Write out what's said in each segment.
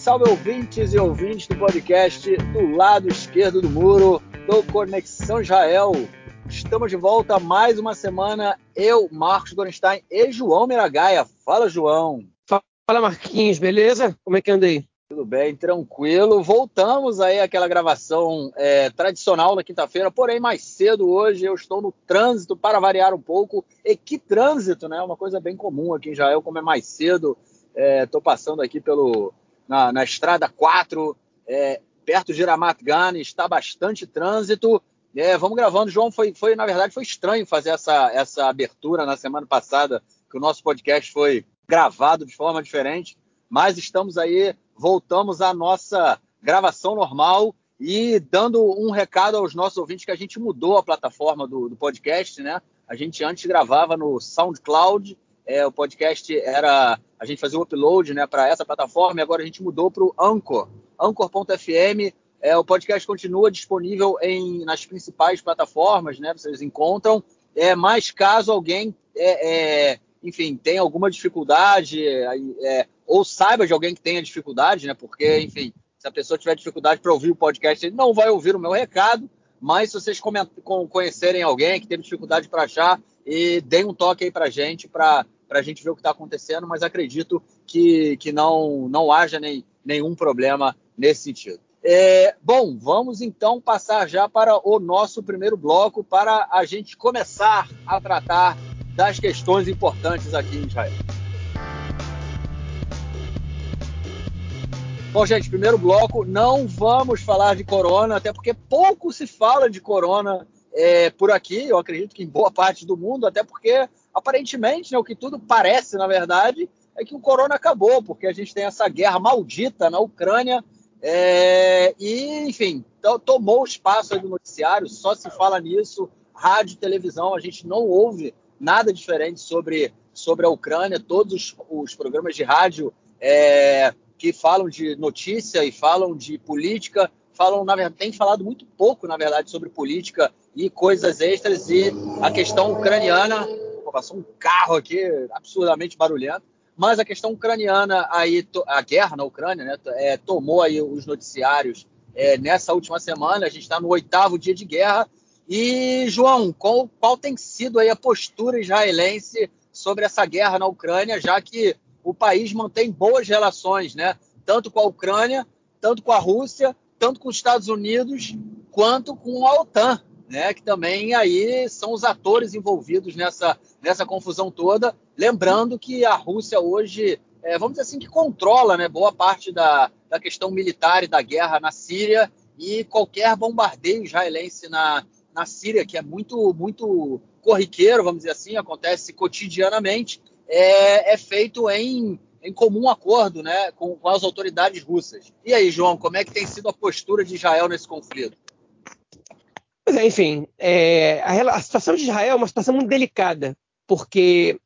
salve ouvintes e ouvintes do podcast do lado esquerdo do muro do Conexão Israel. Estamos de volta mais uma semana. Eu, Marcos Gorenstein e João Miragaia. Fala, João. Fala, Marquinhos, beleza? Como é que andei? Tudo bem, tranquilo. Voltamos aí àquela gravação é, tradicional na quinta-feira, porém mais cedo hoje eu estou no trânsito para variar um pouco. E que trânsito, né? Uma coisa bem comum aqui em Israel, como é mais cedo. Estou é, passando aqui pelo na, na estrada 4, é, perto de Ramat Gan, está bastante trânsito. É, vamos gravando. João, foi, foi, na verdade, foi estranho fazer essa, essa abertura na semana passada, que o nosso podcast foi gravado de forma diferente, mas estamos aí, voltamos à nossa gravação normal e dando um recado aos nossos ouvintes que a gente mudou a plataforma do, do podcast, né? A gente antes gravava no SoundCloud, é, o podcast era a gente fazia o upload né, para essa plataforma e agora a gente mudou para o Anchor, Anchor.fm. É, o podcast continua disponível em, nas principais plataformas, né? Vocês encontram. É, mas caso alguém, é, é, enfim, tenha alguma dificuldade, é, ou saiba de alguém que tenha dificuldade, né? Porque, enfim, se a pessoa tiver dificuldade para ouvir o podcast, ele não vai ouvir o meu recado. Mas se vocês conhecerem alguém que teve dificuldade para achar, e deem um toque aí para a gente, para a gente ver o que está acontecendo, mas acredito que, que não, não haja nem, nenhum problema nesse sentido. É, bom, vamos então passar já para o nosso primeiro bloco para a gente começar a tratar das questões importantes aqui em Israel. Bom, gente, primeiro bloco, não vamos falar de corona, até porque pouco se fala de corona é, por aqui, eu acredito que em boa parte do mundo, até porque aparentemente, né, o que tudo parece, na verdade, é que o corona acabou, porque a gente tem essa guerra maldita na Ucrânia é, e, enfim, tomou espaço do noticiário, só se fala nisso, rádio, televisão, a gente não ouve nada diferente sobre, sobre a Ucrânia, todos os, os programas de rádio é, que falam de notícia e falam de política falam, na verdade, tem falado muito pouco, na verdade, sobre política e coisas extras e a questão ucraniana. Pô, passou um carro aqui absurdamente barulhento. Mas a questão ucraniana, aí, a guerra na Ucrânia, né, é, tomou aí os noticiários é, nessa última semana. A gente está no oitavo dia de guerra. E, João, qual, qual tem sido aí a postura israelense sobre essa guerra na Ucrânia, já que o país mantém boas relações, né? Tanto com a Ucrânia, tanto com a Rússia, tanto com os Estados Unidos quanto com a OTAN, né, que também aí são os atores envolvidos nessa, nessa confusão toda. Lembrando que a Rússia hoje, é, vamos dizer assim, que controla né, boa parte da, da questão militar e da guerra na Síria e qualquer bombardeio israelense na, na Síria, que é muito, muito corriqueiro, vamos dizer assim, acontece cotidianamente, é, é feito em em comum acordo né, com, com, as autoridades russas. E aí, João, como é que tem sido a postura de Israel nesse conflito? É, enfim, é, a, a, situação de Israel é uma situação muito delicada, porque,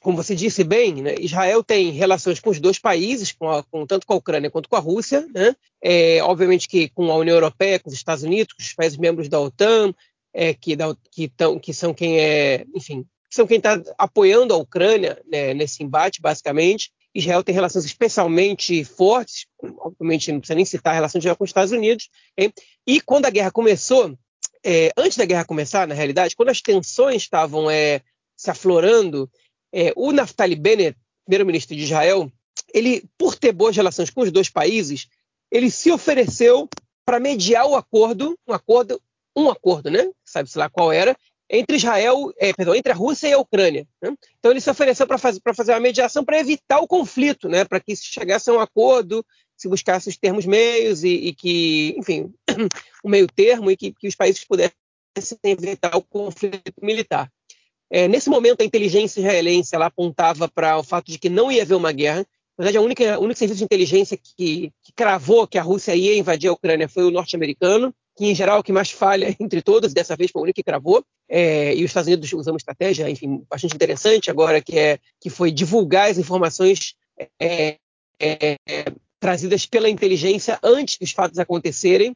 como você disse bem, né, Israel tem relações com os dois países, com, a, com tanto com a Ucrânia quanto com a Rússia, né? é, obviamente que com a União Europeia, com os Estados Unidos, com os países membros da OTAN, é, que, da, que, tão, que são quem é, enfim, são quem está apoiando a Ucrânia né, nesse embate, basicamente. Israel tem relações especialmente fortes, obviamente não precisa nem citar a relação de Israel com os Estados Unidos, hein? e quando a guerra começou, é, antes da guerra começar, na realidade, quando as tensões estavam é, se aflorando, é, o Naftali Bennett, primeiro-ministro de Israel, ele, por ter boas relações com os dois países, ele se ofereceu para mediar o acordo, um acordo, um acordo, né? Sabe-se lá qual era, entre Israel, é, perdão, entre a Rússia e a Ucrânia. Né? Então ele se ofereceu para fazer, fazer uma mediação para evitar o conflito, né? para que se chegasse a um acordo, se buscasse os termos meios e, e que, enfim, o meio termo e que, que, os países pudessem evitar o conflito militar. É, nesse momento, a inteligência israelense ela apontava para o fato de que não ia haver uma guerra. Na verdade, a única, o único serviço de inteligência que, que cravou que a Rússia ia invadir a Ucrânia foi o norte-americano que em geral é o que mais falha entre todas, dessa vez foi o único que cravou, é, e os Estados Unidos usam uma estratégia, enfim, bastante interessante agora, que, é, que foi divulgar as informações é, é, trazidas pela inteligência antes dos fatos acontecerem,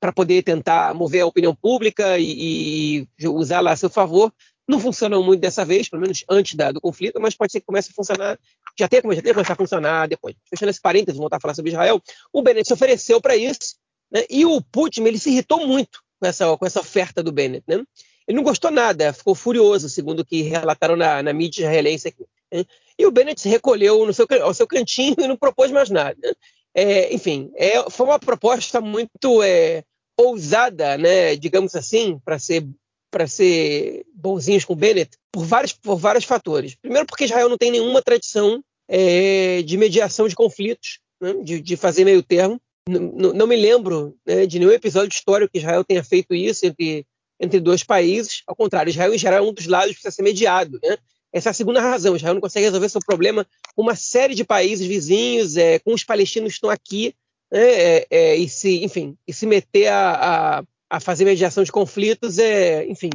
para poder tentar mover a opinião pública e, e usá-la a seu favor, Não funcionou muito dessa vez, pelo menos antes da, do conflito, mas pode ser que comece a funcionar, já tenha, já tenha começado a funcionar depois. Fechando esse parênteses, voltar a falar sobre Israel, o Bennett se ofereceu para isso, né? e o Putin ele se irritou muito com essa, com essa oferta do Bennett. Né? Ele não gostou nada, ficou furioso, segundo o que relataram na, na mídia israelense aqui. Né? E o Bennett se recolheu no seu, ao seu cantinho e não propôs mais nada. É, enfim, é, foi uma proposta muito é, ousada, né, digamos assim, para ser para ser bonzinhos com o Bennett, por vários, por vários fatores. Primeiro, porque Israel não tem nenhuma tradição é, de mediação de conflitos, né, de, de, fazer meio termo. Não me lembro né, de nenhum episódio histórico que Israel tenha feito isso entre, entre dois países. Ao contrário, Israel, em geral, é um dos lados que precisa ser mediado. Né? Essa é a segunda razão. Israel não consegue resolver seu problema com uma série de países vizinhos, é, com os palestinos que estão aqui, né, é, é, e se, enfim, e se meter a, a, a, fazer mediação de conflitos, é, enfim,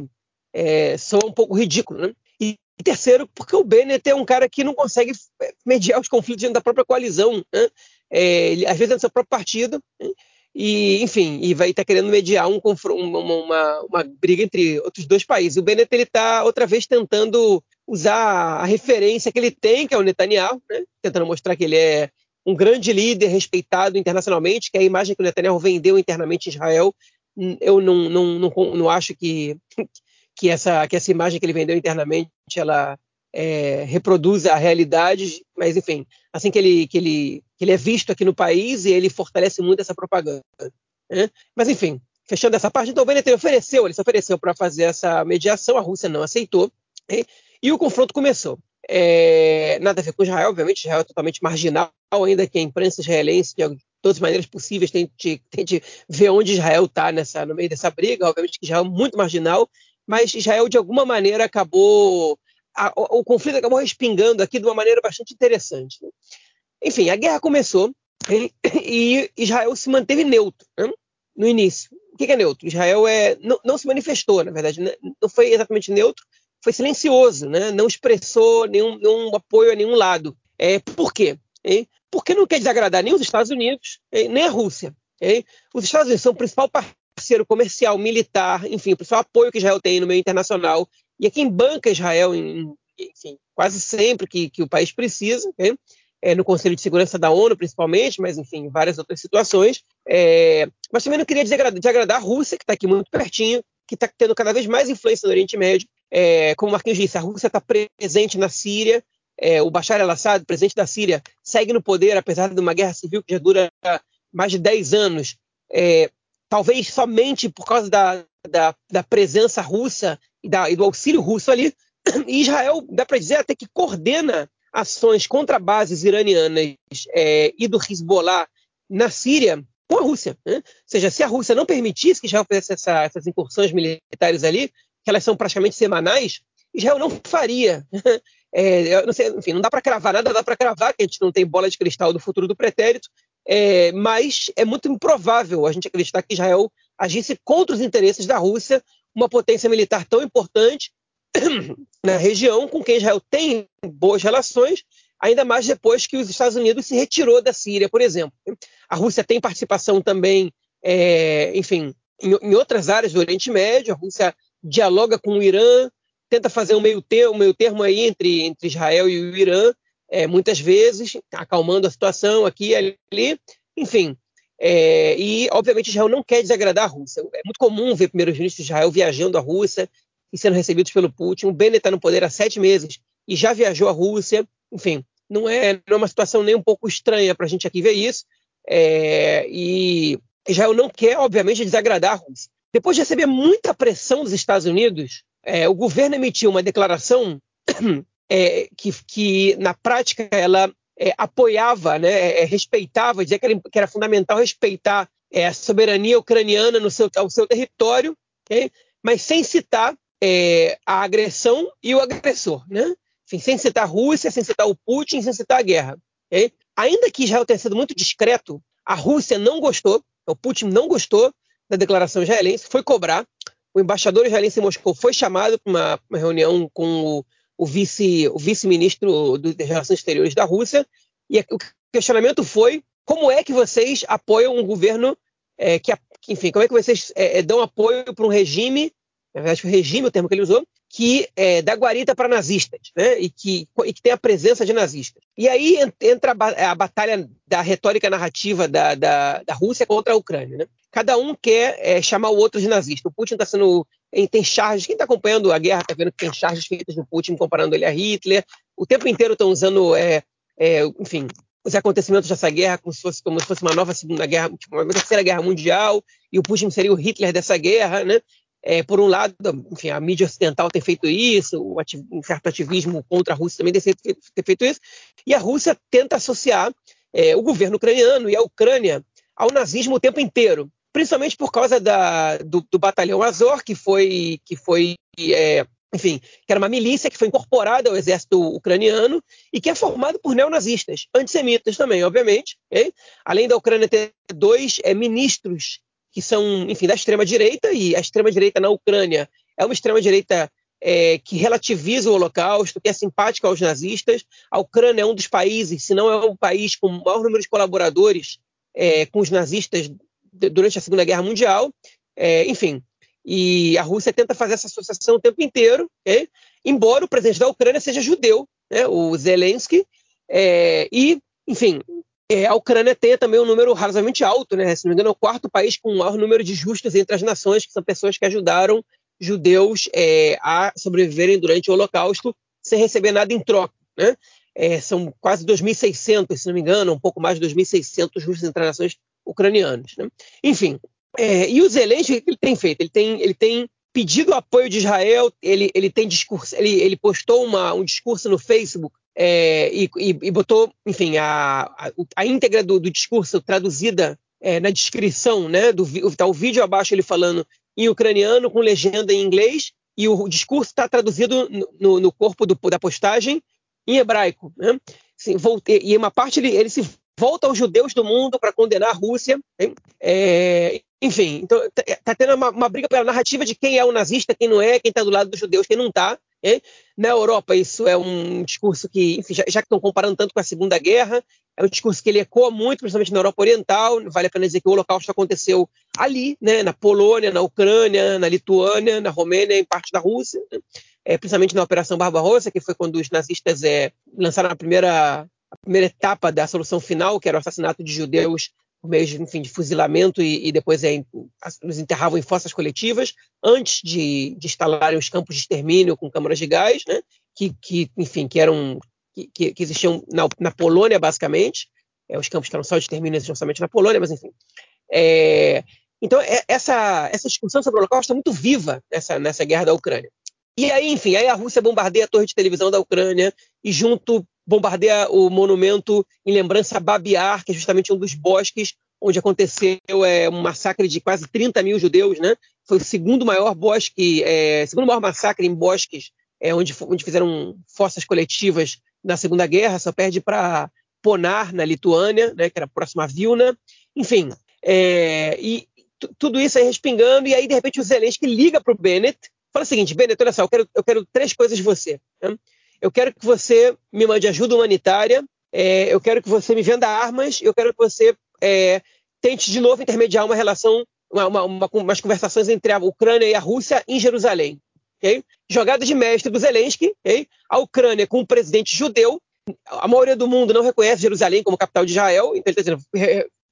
é, soa um pouco ridículo. Né? E, e, terceiro, porque o Bennett é um cara que não consegue é, mediar os conflitos dentro da própria coalizão. Né? É, ele, às vezes é do seu próprio partido, né? e, enfim, e vai estar tá querendo mediar um, uma, uma, uma, briga entre outros dois países. O Bennett está outra vez tentando usar a referência que ele tem, que é o Netanyahu, né? tentando mostrar que ele é um grande líder respeitado internacionalmente, que é a imagem que o Netanyahu vendeu internamente em Israel. Eu não, não, não, não acho que, que, essa, que essa imagem que ele vendeu internamente ela é, reproduz a realidade, mas enfim, assim que ele, que, ele, que ele é visto aqui no país e ele fortalece muito essa propaganda. Né? Mas enfim, fechando essa parte, então o Bennett ofereceu, ele se ofereceu para fazer essa mediação, a Rússia não aceitou. Né? E o confronto começou. É, nada a ver com Israel, obviamente, Israel é totalmente marginal, ainda que a imprensa israelense, de todas as maneiras possíveis, tente, tente ver onde Israel está no meio dessa briga. Obviamente que Israel é muito marginal, mas Israel, de alguma maneira, acabou. A, o, o, conflito acabou respingando aqui de uma maneira bastante interessante. Né? Enfim, a guerra começou e, e Israel se manteve neutro né? no início. O que é neutro? Israel é, não, não se manifestou, na verdade, né? não foi exatamente neutro, foi silencioso, né? não expressou nenhum, nenhum, apoio a nenhum lado. É, por quê? Porque não quer desagradar nem os Estados Unidos, nem a Rússia. Os Estados Unidos são o principal parceiro comercial, militar, enfim, o principal apoio que Israel tem no meio internacional. E é quem banca Israel, em, enfim, quase sempre que, que o país precisa. É? No Conselho de Segurança da ONU, principalmente, mas enfim, várias outras situações. É, mas também não queria desagradar, desagradar a Rússia, que está aqui muito pertinho, que está tendo cada vez mais influência no Oriente Médio. É, como o Marquinhos disse, a Rússia está presente na Síria, é, o Bashar al-Assad, presidente da Síria, segue no poder, apesar de uma guerra civil que já dura mais de 10 anos, é, talvez somente por causa da, da, da presença russa e, da, e, do auxílio russo ali. E Israel, dá para dizer até que coordena ações contra bases iranianas é, e do Hezbollah na Síria com a Rússia. Né? Ou seja, se a Rússia não permitisse que Israel fizesse essa, essas incursões militares ali, que elas são praticamente semanais, Israel não faria. É, não sei, enfim, não dá para cravar nada, dá para cravar que a gente não tem bola de cristal do futuro do pretérito, é, mas é muito improvável a gente acreditar que Israel agisse contra os interesses da Rússia, uma potência militar tão importante na região, com quem Israel tem boas relações, ainda mais depois que os Estados Unidos se retirou da Síria, por exemplo. A Rússia tem participação também, é, enfim, em, em, outras áreas do Oriente Médio. A Rússia dialoga com o Irã, tenta fazer um meio termo, meio termo aí entre, entre Israel e o Irã, é, muitas vezes, acalmando a situação aqui e ali. Enfim, é, e obviamente Israel não quer desagradar a Rússia. É muito comum ver primeiros-ministros de Israel viajando à Rússia e sendo recebidos pelo Putin. O Bennett está no poder há sete meses e já viajou à Rússia. Enfim, não é, não é uma situação nem um pouco estranha para a gente aqui ver isso. É, e Israel não quer, obviamente, desagradar a Rússia. Depois de receber muita pressão dos Estados Unidos, é, o governo emitiu uma declaração é, que, que, na prática, ela é, apoiava, né, é, respeitava, dizia que era, que era fundamental respeitar é, a soberania ucraniana no seu, ao seu território, okay? mas sem citar é, a agressão e o agressor. Né? Enfim, sem citar a Rússia, sem citar o Putin, sem citar a guerra. Okay? Ainda que Israel tenha sido muito discreto, a Rússia não gostou, o Putin não gostou da declaração israelense, foi cobrar. O embaixador israelense em Moscou foi chamado para uma, uma, reunião com o, o vice, o vice-ministro das Relações Exteriores da Rússia, e o questionamento foi como é que vocês apoiam um governo é, que, enfim, como é que vocês é, é dão apoio para um regime na verdade foi regime o termo que ele usou, que é, dá guarita para nazistas, né? E que, e que tem a presença de nazistas. E aí entra a, a batalha da retórica narrativa da, da, da, Rússia contra a Ucrânia, né? Cada um quer é, chamar o outro de nazista. O Putin está sendo. Tem charges. Quem está acompanhando a guerra está vendo que tem charges feitas no Putin comparando ele a Hitler. O tempo inteiro estão usando, é, é, enfim, os acontecimentos dessa guerra como se fosse, como se fosse uma nova segunda guerra, tipo, uma terceira guerra mundial, e o Putin seria o Hitler dessa guerra, né? É, por um lado, enfim, a mídia ocidental tem feito isso, o ati um certo ativismo contra a Rússia também tem feito, tem feito isso, e a Rússia tenta associar é, o governo ucraniano e a Ucrânia ao nazismo o tempo inteiro, principalmente por causa da, do, do, batalhão Azor, que foi, que foi é, enfim, que era uma milícia que foi incorporada ao exército ucraniano e que é formado por neonazistas, antissemitas também, obviamente. Okay? Além da Ucrânia ter dois é, ministros que são, enfim, da extrema-direita, e a extrema-direita na Ucrânia é uma extrema-direita é, que relativiza o Holocausto, que é simpática aos nazistas. A Ucrânia é um dos países, se não é o país com o maior número de colaboradores é, com os nazistas durante a Segunda Guerra Mundial. É, enfim, e a Rússia tenta fazer essa associação o tempo inteiro, okay? embora o presidente da Ucrânia seja judeu, né, o Zelensky, é, e, enfim, é, a Ucrânia tem também um número razoavelmente alto, né? Se não me engano, é o quarto país com o maior número de justos entre as nações, que são pessoas que ajudaram judeus é, a sobreviverem durante o Holocausto sem receber nada em troca, né? É, são quase 2.600, se não me engano, um pouco mais de 2.600 justos entre as nações ucranianos. Né? Enfim, é, e o Zelensky, o que ele tem feito? Ele tem, ele tem pedido apoio de Israel, ele, ele tem discurso, ele, ele postou uma, um discurso no Facebook é, e, e, e, botou, enfim, a, a, a íntegra do, do, discurso traduzida é, na descrição, né? Do, tá o vídeo abaixo ele falando em ucraniano com legenda em inglês e o discurso está traduzido no, no corpo do, da postagem em hebraico, né? Assim, voltei, e uma parte ele, ele se volta aos judeus do mundo para condenar a Rússia. É, enfim, então está tá tendo uma, uma, briga pela narrativa de quem é o nazista, quem não é, quem está do lado dos judeus, quem não está. Na Europa, isso é um discurso que, enfim, já, já, que estão comparando tanto com a Segunda Guerra, é um discurso que ele ecoa muito, principalmente na Europa Oriental. Vale a pena dizer que o Holocausto aconteceu ali, né, na Polônia, na Ucrânia, na Lituânia, na Romênia, em parte da Rússia, né? é, principalmente na Operação Barbarossa, que foi quando os nazistas é, lançaram a primeira, a primeira etapa da solução final, que era o assassinato de judeus por meio de, enfim, de fuzilamento e, e depois é, os enterravam em fossas coletivas, antes de, de instalarem os campos de extermínio com câmaras de gás, né, que, que enfim, que eram que, que existiam na, na, Polônia, basicamente. É, os campos de extermínio existiam somente na Polônia, mas enfim. É, então, é, essa, essa discussão sobre o Holocausto é muito viva nessa, nessa guerra da Ucrânia. E aí, enfim, aí a Rússia bombardeia a torre de televisão da Ucrânia e junto bombardeia o monumento em lembrança a Babiar, que é justamente um dos bosques onde aconteceu é, um massacre de quase 30 mil judeus, né? Foi o segundo maior bosque, é, segundo maior massacre em bosques, é, onde, onde fizeram fossas coletivas na Segunda Guerra, só perde para Ponar, na Lituânia, né, que era próxima a Vilna. Enfim, é, e tudo isso aí respingando, e aí, de repente, o Zelensky liga para o Bennett, fala o seguinte, Bennett, olha só, eu quero, eu quero três coisas de você. Né? Eu quero que você me mande ajuda humanitária, é, eu quero que você me venda armas, eu quero que você é, tente de novo intermediar uma relação, uma, uma, uma, umas conversações entre a Ucrânia e a Rússia em Jerusalém. Okay? Jogada de mestre do Zelensky, okay? a Ucrânia com um presidente judeu, a maioria do mundo não reconhece Jerusalém como capital de Israel, então ele está dizendo,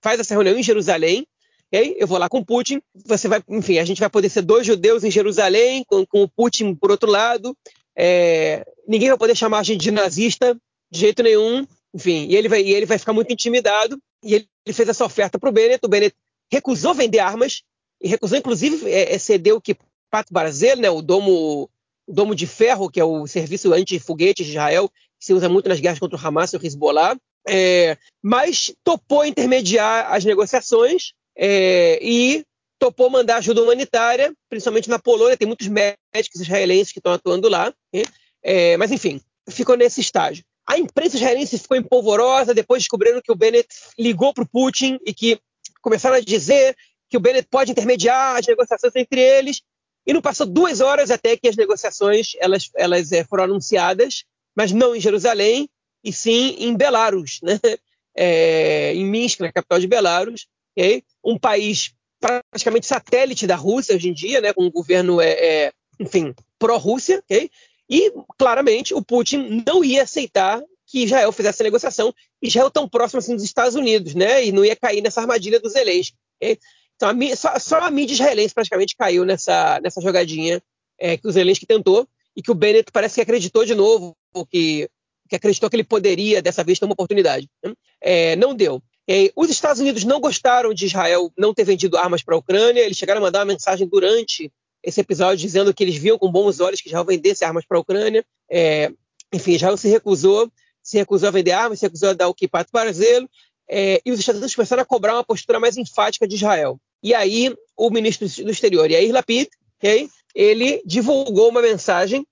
faz essa reunião em Jerusalém, okay? eu vou lá com Putin, você vai, enfim, a gente vai poder ser dois judeus em Jerusalém, com, com o Putin por outro lado, é, ninguém vai poder chamar a gente de nazista de jeito nenhum, enfim, e ele vai, e ele vai ficar muito intimidado, e ele, ele fez essa oferta para o Bennett, o Bennett recusou vender armas, e recusou inclusive é, é ceder o que Pato Barzel, né, o domo, o domo de ferro, que é o serviço anti-foguetes de Israel, que se usa muito nas guerras contra o Hamas e o Hezbollah, é, mas topou intermediar as negociações é, e topou mandar ajuda humanitária, principalmente na Polônia, tem muitos médicos israelenses que estão atuando lá, né? É, mas enfim, ficou nesse estágio. A imprensa israelense ficou empolvorosa, depois descobrindo que o Bennett ligou para o Putin e que começaram a dizer que o Bennett pode intermediar as negociações entre eles, e não passou duas horas até que as negociações elas, elas é, foram anunciadas, mas não em Jerusalém, e sim em Belarus, né? É, em Minsk, na capital de Belarus, okay? um país praticamente satélite da Rússia hoje em dia, né, com um governo, é, é enfim, pró-Rússia, okay? E claramente o Putin não ia aceitar que Israel fizesse a negociação, Israel tão próximo assim dos Estados Unidos, né, e não ia cair nessa armadilha do Zelensky. Okay? Então, a, só, só, a mídia israelense praticamente caiu nessa, nessa jogadinha é, que o Zelensky tentou e que o Bennett parece que acreditou de novo, que, que acreditou que ele poderia, dessa vez, ter uma oportunidade. Né? É, não deu. É, os Estados Unidos não gostaram de Israel não ter vendido armas para a Ucrânia, eles chegaram a mandar uma mensagem durante esse episódio dizendo que eles viam com bons olhos que Israel vendesse armas para a Ucrânia. É, enfim, Israel se recusou, se recusou a vender armas, se recusou a dar o Kipat Barzelo, é, e os Estados Unidos começaram a cobrar uma postura mais enfática de Israel. E aí, o ministro do Exterior, Yair Lapid, okay, ele divulgou uma mensagem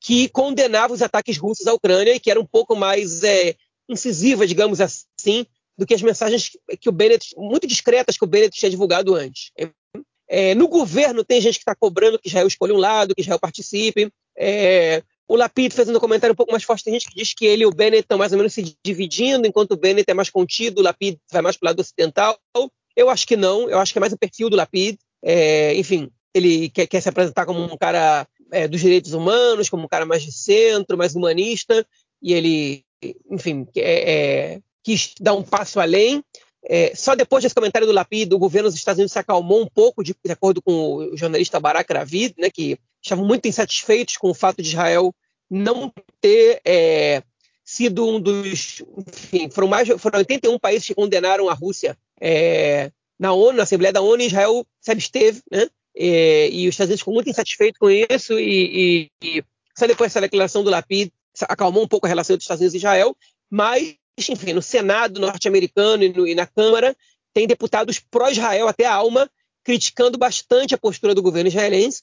que condenava os ataques russos à Ucrânia e que era um pouco mais é, incisiva, digamos assim, do que as mensagens que o Bennett, muito discretas que o Bennett tinha divulgado antes. É, no governo tem gente que está cobrando que Israel escolha um lado, que Israel participe. É, o Lapid fez um comentário um pouco mais forte, tem gente que diz que ele e o Bennett estão mais ou menos se dividindo, enquanto o Bennett é mais contido, o Lapid vai mais para o lado ocidental. Eu acho que não, eu acho que é mais o perfil do Lapid. É, enfim, ele quer, quer, se apresentar como um cara é, dos direitos humanos, como um cara mais de centro, mais humanista, e ele, enfim, é, quis dar um passo além. É, só depois desse comentário do Lapid, o governo dos Estados Unidos se acalmou um pouco, de, de acordo com o jornalista Barack Ravid, né, que estavam muito insatisfeitos com o fato de Israel não ter é, sido um dos. Enfim, foram, mais, foram 81 países que condenaram a Rússia é, na ONU, na Assembleia da ONU, Israel se absteve, né? É, e os Estados Unidos ficou muito insatisfeito com isso, e, e, e só depois dessa declaração do Lapid acalmou um pouco a relação dos Estados Unidos e Israel, mas, enfim, no Senado norte-americano e, e, na Câmara, tem deputados pró-Israel até a alma, criticando bastante a postura do governo israelense,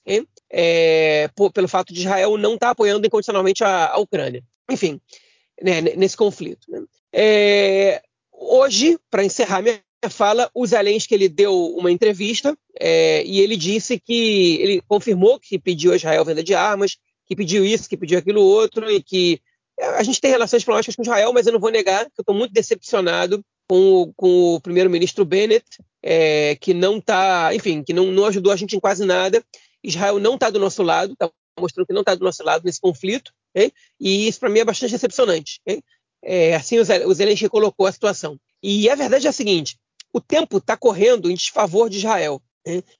é, por, pelo fato de Israel não estar tá apoiando incondicionalmente a, a Ucrânia. Enfim, né, nesse conflito. Né? É, hoje, para encerrar minha fala, o Zelensky ele deu uma entrevista é, e ele disse que ele confirmou que pediu a Israel venda de armas, que pediu isso, que pediu aquilo outro e que a gente tem relações diplomáticas com Israel, mas eu não vou negar que eu estou muito decepcionado com o, com o primeiro-ministro Bennett, é, que não está, enfim, que não, não, ajudou a gente em quase nada. Israel não está do nosso lado, está mostrando que não está do nosso lado nesse conflito, e isso para mim é bastante decepcionante. É, assim o Zelensky colocou a situação. E a verdade é a seguinte: o tempo está correndo em desfavor de Israel.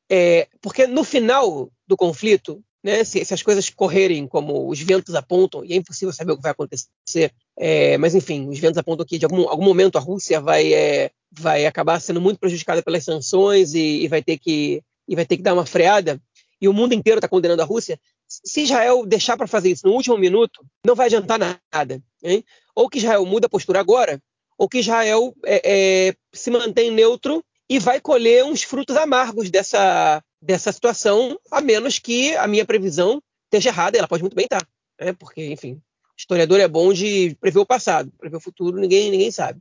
É, porque no final do conflito, né, se, se, as coisas correrem como os ventos apontam, e é impossível saber o que vai acontecer, é, mas enfim, os ventos apontam que de algum, algum momento a Rússia vai, é, vai acabar sendo muito prejudicada pelas sanções e, e, vai ter que, e vai ter que dar uma freada, e o mundo inteiro está condenando a Rússia. Se Israel deixar para fazer isso no último minuto, não vai adiantar nada. Hein? Ou que Israel muda a postura agora, ou que Israel é, é, se mantém neutro e vai colher uns frutos amargos dessa, dessa situação, a menos que a minha previsão esteja errada, ela pode muito bem estar, né? porque, enfim, historiador é bom de prever o passado, prever o futuro ninguém, ninguém sabe.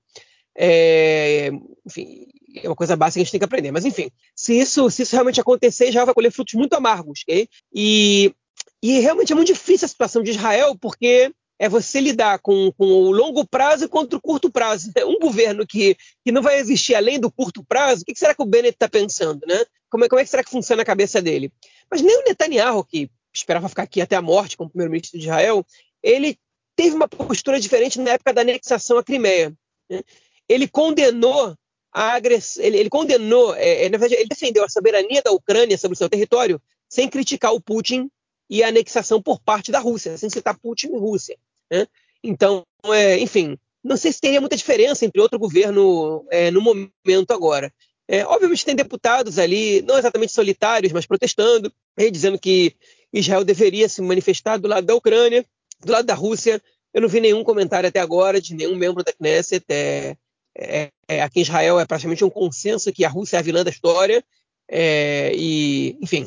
É, enfim, é uma coisa básica que a gente tem que aprender. Mas, enfim, se isso, se isso realmente acontecer, já vai colher frutos muito amargos. Okay? E, e realmente é muito difícil a situação de Israel, porque é você lidar com, com o longo prazo contra o curto prazo. Um governo que, que não vai existir além do curto prazo, o que será que o Bennett está pensando? Né? Como, é, como é que será que funciona a cabeça dele? Mas nem o Netanyahu, que esperava ficar aqui até a morte como primeiro-ministro de Israel, ele teve uma postura diferente na época da anexação à Crimeia. Né? Ele condenou a agressão, ele, ele condenou, é, é, na verdade, ele defendeu a soberania da Ucrânia sobre o seu território sem criticar o Putin e a anexação por parte da Rússia, sem citar Putin e Rússia. Né? Então, é, enfim, não sei se teria muita diferença entre outro governo é, no momento agora. É, obviamente tem deputados ali, não exatamente solitários, mas protestando, dizendo que Israel deveria se manifestar do lado da Ucrânia, do lado da Rússia. Eu não vi nenhum comentário até agora de nenhum membro da Knesset. É, é, é aqui em Israel é praticamente um consenso que a Rússia é a vilã da história. É, e, enfim,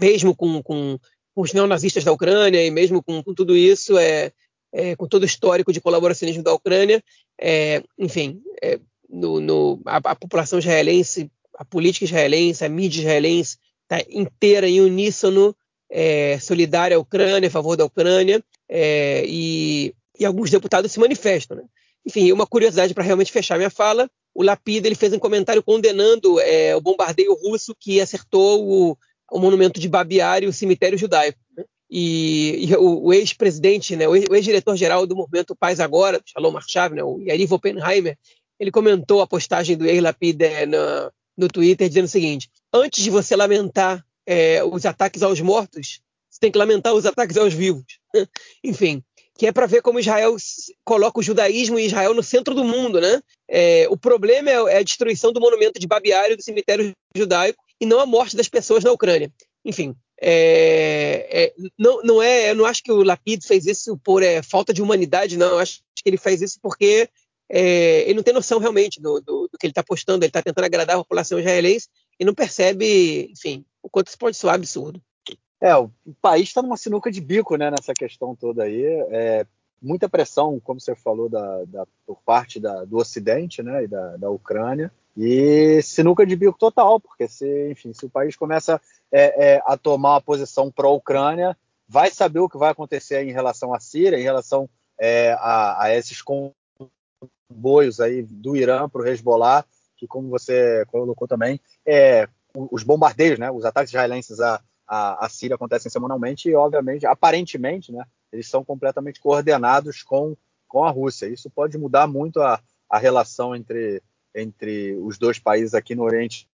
mesmo com, com, com, os neonazistas da Ucrânia e mesmo com, com tudo isso, é, é, com todo o histórico de colaboracionismo da Ucrânia, é, enfim, é, no, no, a, a, população israelense, a política israelense, a mídia israelense está inteira em uníssono, é, solidária à Ucrânia, a favor da Ucrânia, é, e, e, alguns deputados se manifestam. Né? Enfim, uma curiosidade para realmente fechar minha fala, o Lapid ele fez um comentário condenando é, o bombardeio russo que acertou o, o monumento de Babiar e o cemitério judaico. E, e, o, o ex-presidente, né, o ex-diretor-geral do movimento Paz Agora, Shalom Arshav, né, o Yariv Oppenheimer, ele comentou a postagem do Yair Lapid é, no, no Twitter dizendo o seguinte: antes de você lamentar é, os ataques aos mortos, você tem que lamentar os ataques aos vivos. Enfim, que é para ver como Israel coloca o judaísmo e Israel no centro do mundo, né? É, o problema é, é a destruição do monumento de Babiário do cemitério judaico e não a morte das pessoas na Ucrânia. Enfim, é, é, não, não é, eu não acho que o Lapid fez isso por é, falta de humanidade, não. Eu acho que ele faz isso porque é, ele não tem noção realmente do, do, do que ele está postando. Ele está tentando agradar a população israelense e não percebe, enfim, o quanto isso pode soar absurdo. É, o país está numa sinuca de bico, né, nessa questão toda aí. É, muita pressão, como você falou, da, da por parte da, do Ocidente, né, e da, da Ucrânia. E sinuca de bico total, porque se, enfim, se o país começa é, é, a tomar uma posição pró-Ucrânia, vai saber o que vai acontecer em relação à Síria, em relação é, a, a, esses comboios aí do Irã para o Hezbollah, que como você colocou também, é, os bombardeios, né, os ataques israelenses à, à, à Síria acontecem semanalmente e, obviamente, aparentemente, né, eles são completamente coordenados com, com a Rússia. Isso pode mudar muito a, a relação entre entre os dois países aqui no Oriente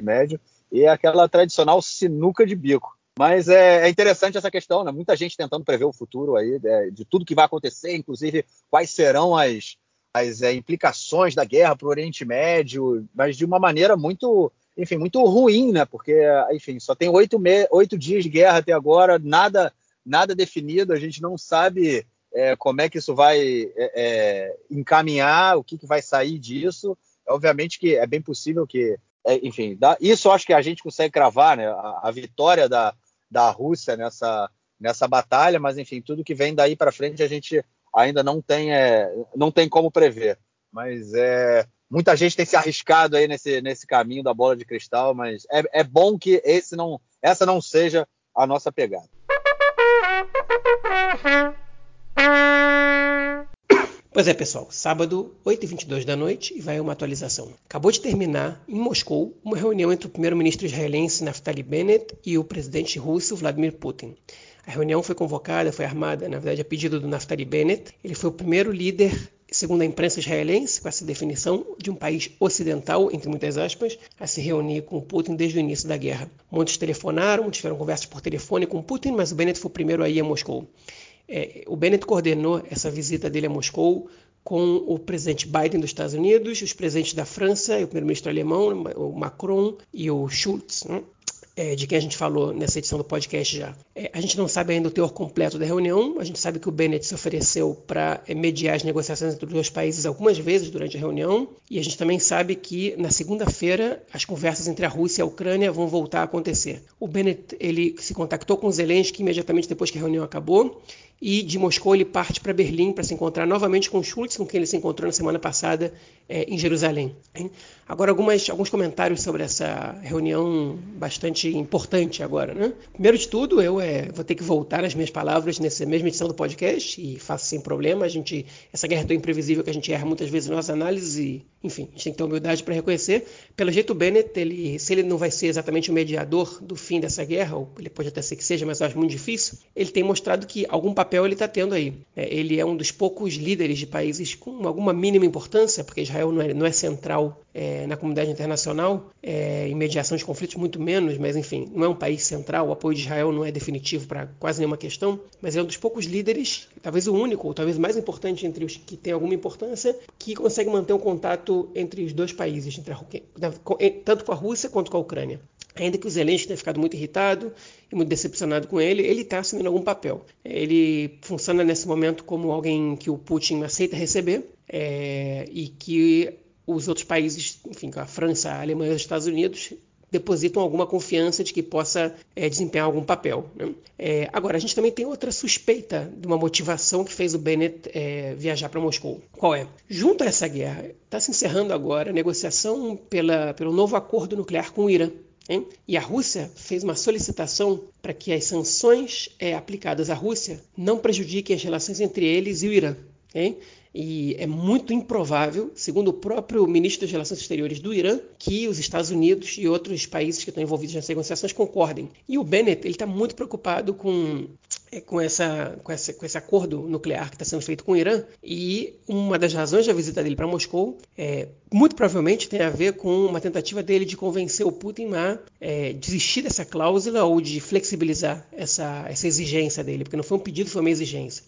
Médio e é aquela tradicional sinuca de bico. Mas é, é, interessante essa questão, né? Muita gente tentando prever o futuro aí é, de tudo que vai acontecer, inclusive quais serão as, as é, implicações da guerra para o Oriente Médio, mas de uma maneira muito, enfim, muito ruim, né? Porque, enfim, só tem oito, oito dias de guerra até agora, nada, nada definido, a gente não sabe é, como é que isso vai é, encaminhar, o que, que vai sair disso obviamente que é bem possível que, enfim, dá, isso eu acho que a gente consegue cravar, né? A, a, vitória da, da Rússia nessa, nessa batalha, mas enfim, tudo que vem daí para frente a gente ainda não tem, é, não tem como prever. Mas é, muita gente tem se arriscado aí nesse, nesse caminho da bola de cristal, mas é, é bom que esse não, essa não seja a nossa pegada. Pois é, pessoal, sábado, 8h22 da noite, e vai uma atualização. Acabou de terminar, em Moscou, uma reunião entre o primeiro-ministro israelense Naftali Bennett e o presidente russo Vladimir Putin. A reunião foi convocada, foi armada, na verdade, a pedido do Naftali Bennett. Ele foi o primeiro líder, segundo a imprensa israelense, com essa definição, de um país ocidental, entre muitas aspas, a se reunir com Putin desde o início da guerra. Muitos telefonaram, tiveram conversas por telefone com Putin, mas o Bennett foi o primeiro a ir a Moscou. É, o Bennett coordenou essa visita dele a Moscou com o presidente Biden dos Estados Unidos, os presidentes da França, o primeiro-ministro alemão, o Macron e o Schultz. Né? é, de quem a gente falou nessa edição do podcast já. É, a gente não sabe ainda o teor completo da reunião, a gente sabe que o Bennett se ofereceu para é, mediar as negociações entre os dois países algumas vezes durante a reunião, e a gente também sabe que na segunda-feira as conversas entre a Rússia e a Ucrânia vão voltar a acontecer. O Bennett ele se contactou com Zelensky imediatamente depois que a reunião acabou, e de Moscou ele parte para Berlim para se encontrar novamente com Schultz, com quem ele se encontrou na semana passada é, em Jerusalém. Agora, algumas, alguns comentários sobre essa reunião bastante importante agora. Né? Primeiro de tudo, eu é, vou ter que voltar nas minhas palavras nessa mesma edição do podcast e faço sem problema. A gente, essa guerra é tão imprevisível que a gente erra muitas vezes nas análises e, enfim, a gente tem que ter humildade para reconhecer. Pelo jeito, o Bennett, ele, se ele não vai ser exatamente o mediador do fim dessa guerra, ou ele pode até ser que seja, mas eu acho muito difícil, ele tem mostrado que algum papel ele está tendo aí. É, ele é um dos poucos líderes de países com alguma mínima importância, porque Israel não é, não é central é, na comunidade internacional, é, em mediação de conflitos muito menos, mas enfim, não é um país central, o apoio de Israel não é definitivo para quase nenhuma questão, mas é um dos poucos líderes, talvez o único, ou talvez o mais importante entre os que tem alguma importância, que consegue manter um contato entre os dois países, a, tanto com a Rússia quanto com a Ucrânia. Ainda que o Zelensky tenha ficado muito irritado e muito decepcionado com ele, ele está assumindo algum papel. Ele funciona nesse momento como alguém que o Putin aceita receber é, e que os outros países, enfim, a França, a Alemanha e os Estados Unidos depositam alguma confiança de que possa é, desempenhar algum papel. Né? É, agora, a gente também tem outra suspeita de uma motivação que fez o Bennett é, viajar para Moscou. Qual é? Junto a essa guerra, está se encerrando agora a negociação pela, pelo novo acordo nuclear com o Irã. Hein? E a Rússia fez uma solicitação para que as sanções é, aplicadas à Rússia não prejudiquem as relações entre eles e o Irã. Hein? E é muito improvável, segundo o próprio ministro das Relações Exteriores do Irã, que os Estados Unidos e outros países que estão envolvidos nessas negociações concordem. E o Bennett ele está muito preocupado com é, com, essa, com, essa, com esse acordo nuclear que está sendo feito com o Irã. E uma das razões da visita dele para Moscou é, muito provavelmente tem a ver com uma tentativa dele de convencer o Putin a é, desistir dessa cláusula ou de flexibilizar essa, essa exigência dele, porque não foi um pedido, foi uma exigência.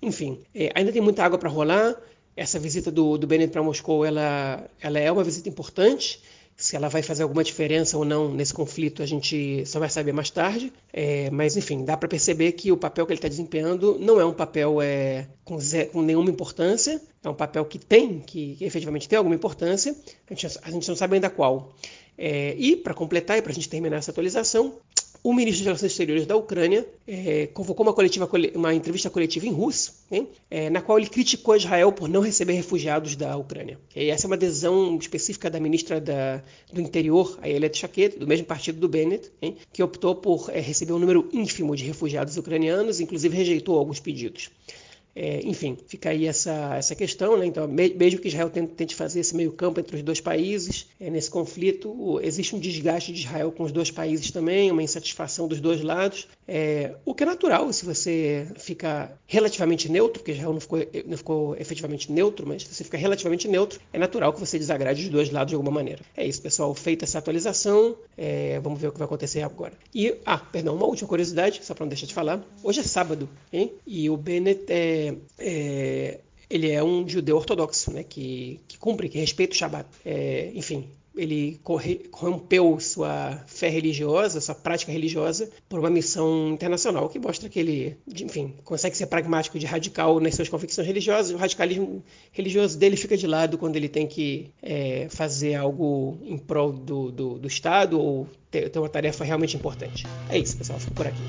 Enfim, é, ainda tem muita água para rolar. Essa visita do, do Bennett para Moscou ela, ela é uma visita importante. Se ela vai fazer alguma diferença ou não nesse conflito, a gente só vai saber mais tarde. É, mas, enfim, dá para perceber que o papel que ele está desempenhando não é um papel é, com, com, nenhuma importância. É um papel que tem, que, que efetivamente tem alguma importância. A gente, a gente não sabe ainda qual. É, e, para completar e para a gente terminar essa atualização, o ministro das Relações Exteriores da Ucrânia é, convocou uma, coletiva, uma, entrevista coletiva em russo, é, na qual ele criticou Israel por não receber refugiados da Ucrânia. E essa é uma adesão específica da ministra da, do Interior, a Elet Shaked, do mesmo partido do Bennett, hein, que optou por é, receber um número ínfimo de refugiados ucranianos, inclusive rejeitou alguns pedidos. É, enfim, fica aí essa, essa questão, né? Então, mesmo que Israel tente, tente fazer esse meio campo entre os dois países, é, nesse conflito, existe um desgaste de Israel com os dois países também, uma insatisfação dos dois lados, é, o que é natural se você fica relativamente neutro, porque Israel não ficou, não ficou efetivamente neutro, mas se você fica relativamente neutro, é natural que você desagrade os dois lados de alguma maneira. É isso, pessoal, feita essa atualização, é, vamos ver o que vai acontecer agora. E, ah, perdão, uma última curiosidade, só para não deixar de falar, hoje é sábado, hein? E o Bennett é é, ele é um judeu ortodoxo, né, que, que cumpre, que respeita o Shabat. É, enfim, ele rompeu sua fé religiosa, sua prática religiosa, por uma missão internacional, que mostra que ele, enfim, consegue ser pragmático de radical nas suas convicções religiosas. O radicalismo religioso dele fica de lado quando ele tem que é, fazer algo em prol do, do, do Estado ou ter, ter uma tarefa realmente importante. É isso, pessoal. Fico por aqui.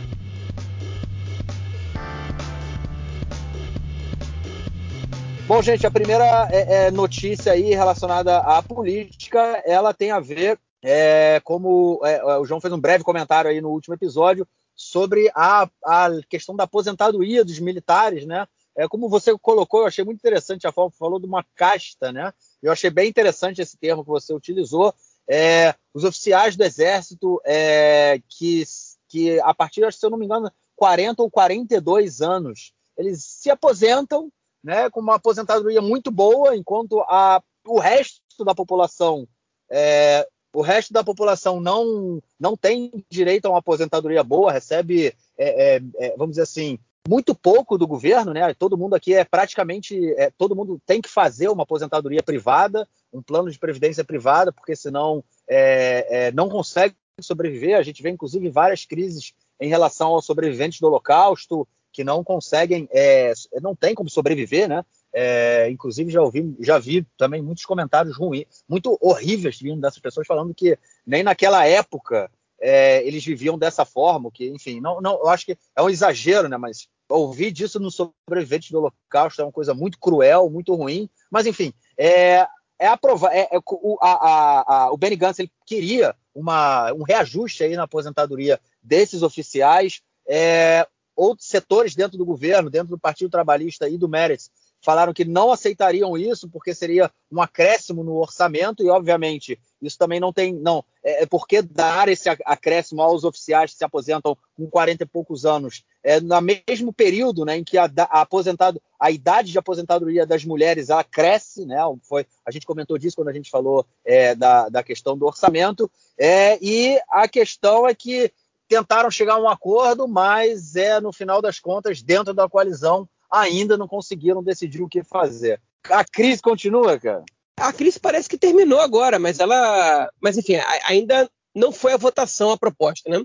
Bom, gente, a primeira é, é notícia aí relacionada à política, ela tem a ver, é, como é, é, o João fez um breve comentário aí no último episódio, sobre a, a questão da aposentadoria dos militares, né? É, como você colocou, eu achei muito interessante a que falou de uma casta, né? Eu achei bem interessante esse termo que você utilizou. É, os oficiais do Exército é, que, que, a partir, se eu não me engano, 40 ou 42 anos, eles se aposentam né, com uma aposentadoria muito boa, enquanto a, o resto da população é, o resto da população não, não tem direito a uma aposentadoria boa, recebe, é, é, é vamos dizer assim, muito pouco do governo, né? Todo mundo aqui é praticamente, é, todo mundo tem que fazer uma aposentadoria privada, um plano de previdência privada, porque senão é, não consegue sobreviver. A gente vê, inclusive, várias crises em relação aos sobreviventes do Holocausto, que não conseguem, é, não tem como sobreviver, né? É, inclusive já ouvi, já vi também muitos comentários ruins, muito horríveis vindo dessas pessoas falando que nem naquela época é, eles viviam dessa forma, que enfim, não, não, eu acho que é um exagero, né? Mas ouvir disso no sobrevivente do Holocausto é uma coisa muito cruel, muito ruim. Mas enfim, é, é aprovar, é, é, o, a, a, o Benny Gantz ele queria uma, um reajuste aí na aposentadoria desses oficiais. É, outros setores dentro do governo, dentro do Partido Trabalhista e do Meretz, falaram que não aceitariam isso porque seria um acréscimo no orçamento e, obviamente, isso também não tem. Não, é, é porque dar esse acréscimo aos oficiais que se aposentam com 40 e poucos anos, é no mesmo período né, em que a, a, aposentado, a idade de aposentadoria das mulheres ela cresce, né? Foi, a gente comentou disso quando a gente falou é, da, da questão do orçamento, é, e a questão é que tentaram chegar a um acordo, mas é no final das contas, dentro da coalizão, ainda não conseguiram decidir o que fazer. A crise continua, cara? A crise parece que terminou agora, mas ela. Mas enfim, ainda não foi a votação a proposta, né?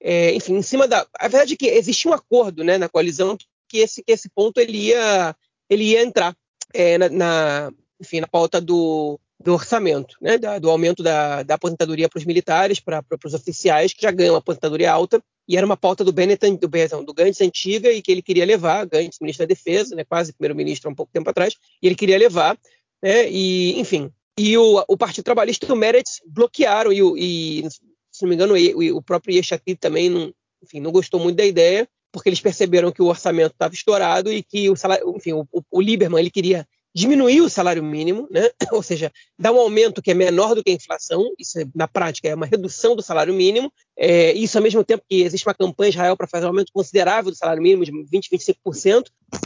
É, enfim, em cima da. A verdade é que existia um acordo né, na coalizão que esse, que esse ponto ele ia, ele ia entrar é, na, na, enfim, na pauta do, do orçamento, né, da, do aumento da, da aposentadoria para os militares, para os oficiais que já ganham aposentadoria alta, e era uma pauta do Bennett, do, do Gantz antiga e que ele queria levar, Gantz, ministro da Defesa, né, quase primeiro-ministro há um pouco tempo atrás, e ele queria levar, né, e enfim, e o, o Partido Trabalhista e o Meretz bloquearam, e, e se não me engano o, o próprio Yeshatit também não, enfim, não gostou muito da ideia, porque eles perceberam que o orçamento estava estourado e que o salário, enfim, o, o Lieberman ele queria diminuir o salário mínimo, né? ou seja, dar um aumento que é menor do que a inflação, isso é, na prática é uma redução do salário mínimo, é, isso ao mesmo tempo que existe uma campanha em Israel para fazer um aumento considerável do salário mínimo de 20%, 25%,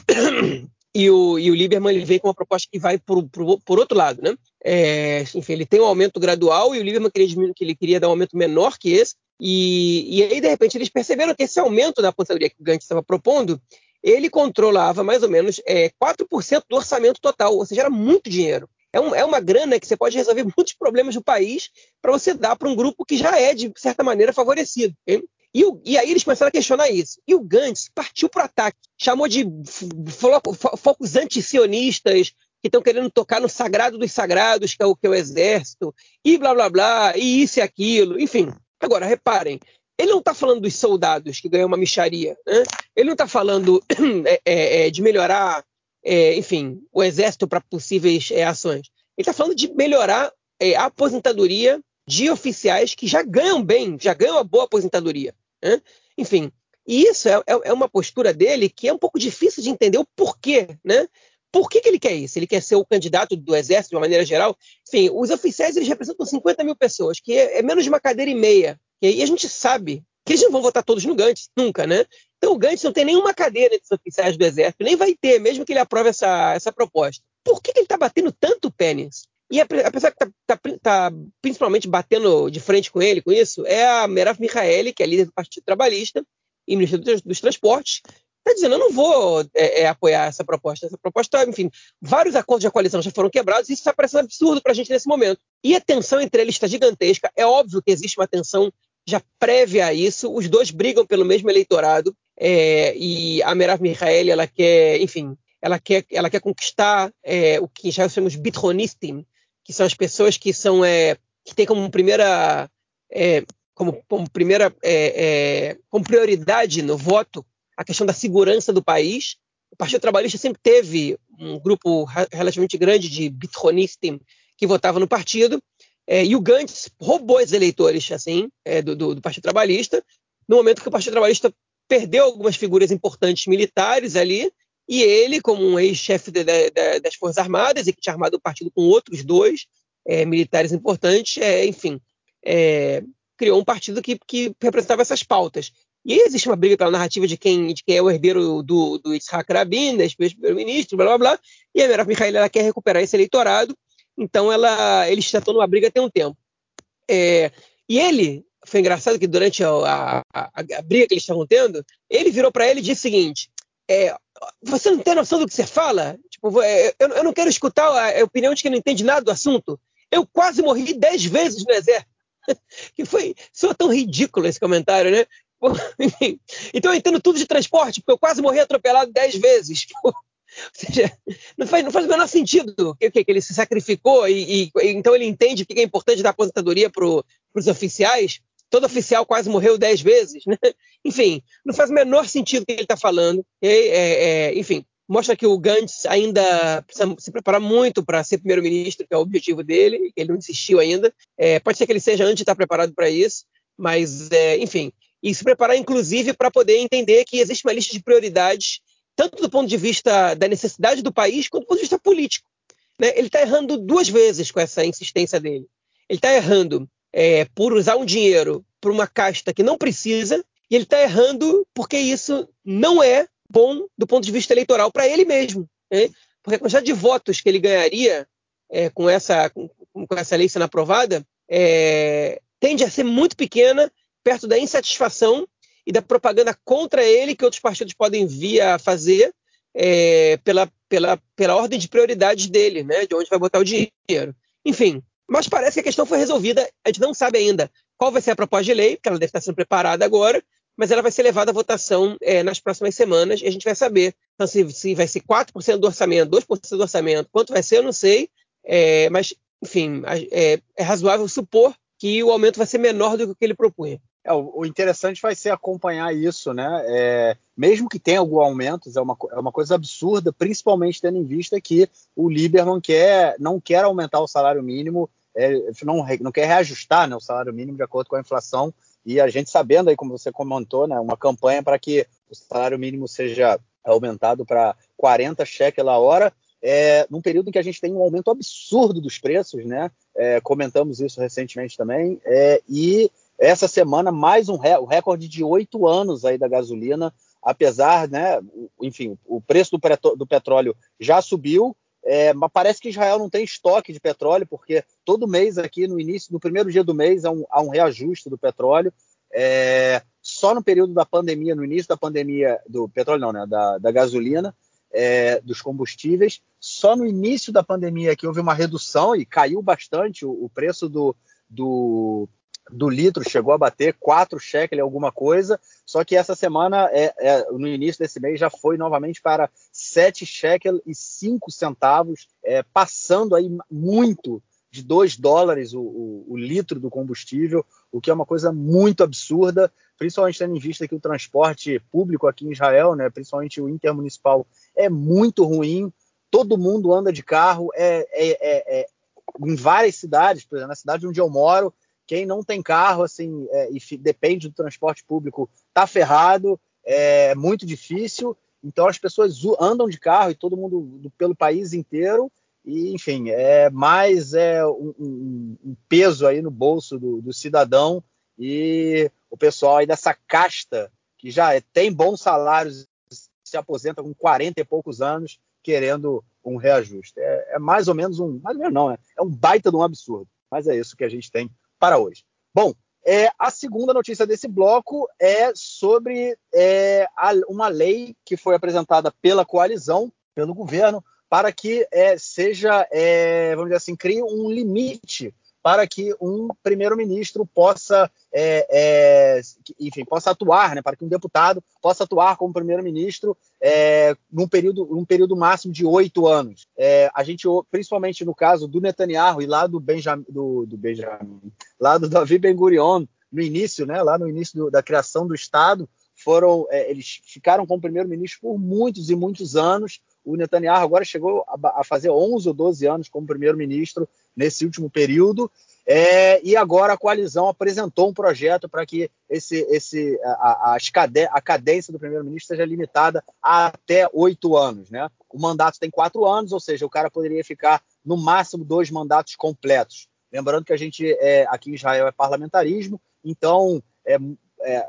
e o, e o Lieberman ele vem com uma proposta que vai por, por, por outro lado, né? É, enfim, ele tem um aumento gradual e o Lieberman queria que ele queria dar um aumento menor que esse, e, e aí, de repente, eles perceberam que esse aumento da aposentadoria que o Gantz estava propondo ele controlava mais ou menos é, 4% do orçamento total, ou seja, era muito dinheiro. É, um, é, uma grana que você pode resolver muitos problemas do país para você dar para um grupo que já é, de certa maneira, favorecido. E, o, e, aí eles começaram a questionar isso. E o Gantz partiu para o ataque, chamou de focos antisionistas, que estão querendo tocar no sagrado dos sagrados, que é o que é o exército, e blá blá blá, e isso e aquilo, enfim. Agora, reparem, ele não está falando dos soldados que ganham uma micharia. Né? Ele não está falando é, é, é, de melhorar, é, enfim, o exército para possíveis é, ações. Ele está falando de melhorar é, a aposentadoria de oficiais que já ganham bem, já ganham uma boa aposentadoria. Né? Enfim, e isso é, uma postura dele que é um pouco difícil de entender o porquê, né? Por que, que, ele quer isso? Ele quer ser o candidato do exército de uma maneira geral? Enfim, os oficiais eles representam 50 mil pessoas, que é, menos de uma cadeira e meia e a gente sabe que eles não vão votar todos no Gantz, nunca, né? Então o Gantz não tem nenhuma cadeira entre os oficiais do Exército, nem vai ter, mesmo que ele aprove essa, essa proposta. Por que, que ele está batendo tanto o E apesar que está tá, tá, principalmente batendo de frente com ele com isso, é a Merav Michaeli, que é líder do Partido Trabalhista e ministro dos, dos Transportes, está dizendo: eu não vou é, é, apoiar essa proposta. Essa proposta, enfim, vários acordos de coalizão já foram quebrados e isso está parecendo absurdo para a gente nesse momento. E a tensão entre eles está gigantesca. É óbvio que existe uma tensão já prévia a isso, os dois brigam pelo mesmo eleitorado é, e a Merav Michaeli, ela quer, enfim, ela quer, ela quer conquistar é, o que já chamamos bitronistim, que são as pessoas que são é, que têm como primeira é, como, como, primeira é, é, como prioridade no voto a questão da segurança do país. O Partido Trabalhista sempre teve um grupo relativamente grande de bitronistim que votava no partido é, e o Gantz roubou esses eleitores assim, é, do, do, do, Partido Trabalhista, no momento que o Partido Trabalhista perdeu algumas figuras importantes militares ali, e ele, como um ex-chefe das Forças Armadas, e que tinha armado o partido com outros dois é, militares importantes, é, enfim, é, criou um partido que, que, representava essas pautas. E existe uma briga pela narrativa de quem, de quem é o herdeiro do, do Yitzhak Rabin, ex-primeiro-ministro, blá blá blá, e a Merav Mikhail ela quer recuperar esse eleitorado, então ela, eles já estão numa briga tem um tempo. É, e ele, foi engraçado que durante a, a, a, a briga que eles estavam tendo, ele virou para ele e disse o seguinte: é, você não tem noção do que você fala? Tipo, é, eu, eu, não quero escutar a, opinião de quem não entende nada do assunto. Eu quase morri dez vezes no exército. que foi só tão ridículo esse comentário, né? então eu entendo tudo de transporte, porque eu quase morri atropelado dez vezes. Ou seja, não faz, não faz o menor sentido que, que, que ele se sacrificou e, e, então ele entende que é importante dar aposentadoria para os oficiais. Todo oficial quase morreu dez vezes. Né? Enfim, não faz o menor sentido o que ele está falando. É, é, enfim, mostra que o Gantz ainda precisa se preparar muito para ser primeiro-ministro, que é o objetivo dele, ele não desistiu ainda. É, pode ser que ele seja antes de estar preparado para isso, mas, é, enfim, e se preparar, inclusive, para poder entender que existe uma lista de prioridades tanto do ponto de vista da necessidade do país, quanto do ponto de vista político. Né? Ele está errando duas vezes com essa insistência dele. Ele está errando é, por usar um dinheiro para uma casta que não precisa, e ele está errando porque isso não é bom do ponto de vista eleitoral para ele mesmo. Né? Porque a quantidade de votos que ele ganharia é, com, essa, com, com, essa lei sendo aprovada é, tende a ser muito pequena perto da insatisfação e da propaganda contra ele que outros partidos podem vir a fazer é, pela, pela, pela ordem de prioridades dele, né, de onde vai botar o dinheiro. Enfim, mas parece que a questão foi resolvida. A gente não sabe ainda qual vai ser a proposta de lei, porque ela deve estar sendo preparada agora, mas ela vai ser levada à votação é, nas próximas semanas e a gente vai saber então, se, se vai ser 4% do orçamento, 2% do orçamento, quanto vai ser, eu não sei, é, mas, enfim, é, é razoável supor que o aumento vai ser menor do que o que ele propunha. É, o, interessante vai ser acompanhar isso, né? É, mesmo que tenha algum aumento, é uma, é uma coisa absurda, principalmente tendo em vista que o Lieberman quer, não quer aumentar o salário mínimo, é, não, não quer reajustar né, o salário mínimo de acordo com a inflação, e a gente sabendo aí, como você comentou, né, uma campanha para que o salário mínimo seja aumentado para 40 cheques a hora, é, num período em que a gente tem um aumento absurdo dos preços, né? É, comentamos isso recentemente também. É, e essa semana, mais um ré, o recorde de oito anos aí da gasolina, apesar, né? Enfim, o preço do, do petróleo já subiu, é, mas parece que Israel não tem estoque de petróleo, porque todo mês aqui, no início, no primeiro dia do mês, há um, há um reajuste do petróleo. É, só no período da pandemia, no início da pandemia, do petróleo não, né? Da, da gasolina, é, dos combustíveis. Só no início da pandemia que houve uma redução e caiu bastante o, o preço do, do, do, litro, chegou a bater 4 shekels alguma coisa, só que essa semana, é, é, no início desse mês, já foi novamente para 7 shekels e 5 centavos, é, passando aí muito de 2 dólares o, o, o, litro do combustível, o que é uma coisa muito absurda, principalmente tendo em vista que o transporte público aqui em Israel, né, principalmente o intermunicipal, é muito ruim. Todo mundo anda de carro, é, é, é, é em várias cidades, por exemplo, na cidade onde eu moro, quem não tem carro assim é, e depende do transporte público tá ferrado, é muito difícil. Então as pessoas andam de carro e todo mundo do, pelo país inteiro e, enfim, é mais é um, um, um peso aí no bolso do, do, cidadão e o pessoal aí dessa casta que já é, tem bons salários se aposenta com 40 e poucos anos querendo um reajuste. É, é mais ou menos um, mais ou menos não, né? é um baita de um absurdo. Mas é isso que a gente tem para hoje. Bom, é, a segunda notícia desse bloco é sobre é, a, uma lei que foi apresentada pela coalizão, pelo governo, para que é, seja, é, vamos dizer assim, crie um limite para que um primeiro-ministro possa, é, é, enfim, possa atuar, né, para que um deputado possa atuar como primeiro-ministro é, num, período, num período máximo de oito anos. É, a gente, principalmente no caso do Netanyahu e lá do Benjamin, do, do Benjamin lá do Davi Ben Gurion, no início, né, lá no início do, da criação do Estado, foram, é, eles ficaram como primeiro-ministro por muitos e muitos anos. O Netanyahu agora chegou a, a fazer 11 ou 12 anos como primeiro-ministro nesse último período. É, e agora a coalizão apresentou um projeto para que esse, esse, a, a, a cadência do primeiro-ministro seja limitada a até oito anos. Né? O mandato tem quatro anos, ou seja, o cara poderia ficar no máximo dois mandatos completos. Lembrando que a gente é, aqui em Israel é parlamentarismo, então é, é,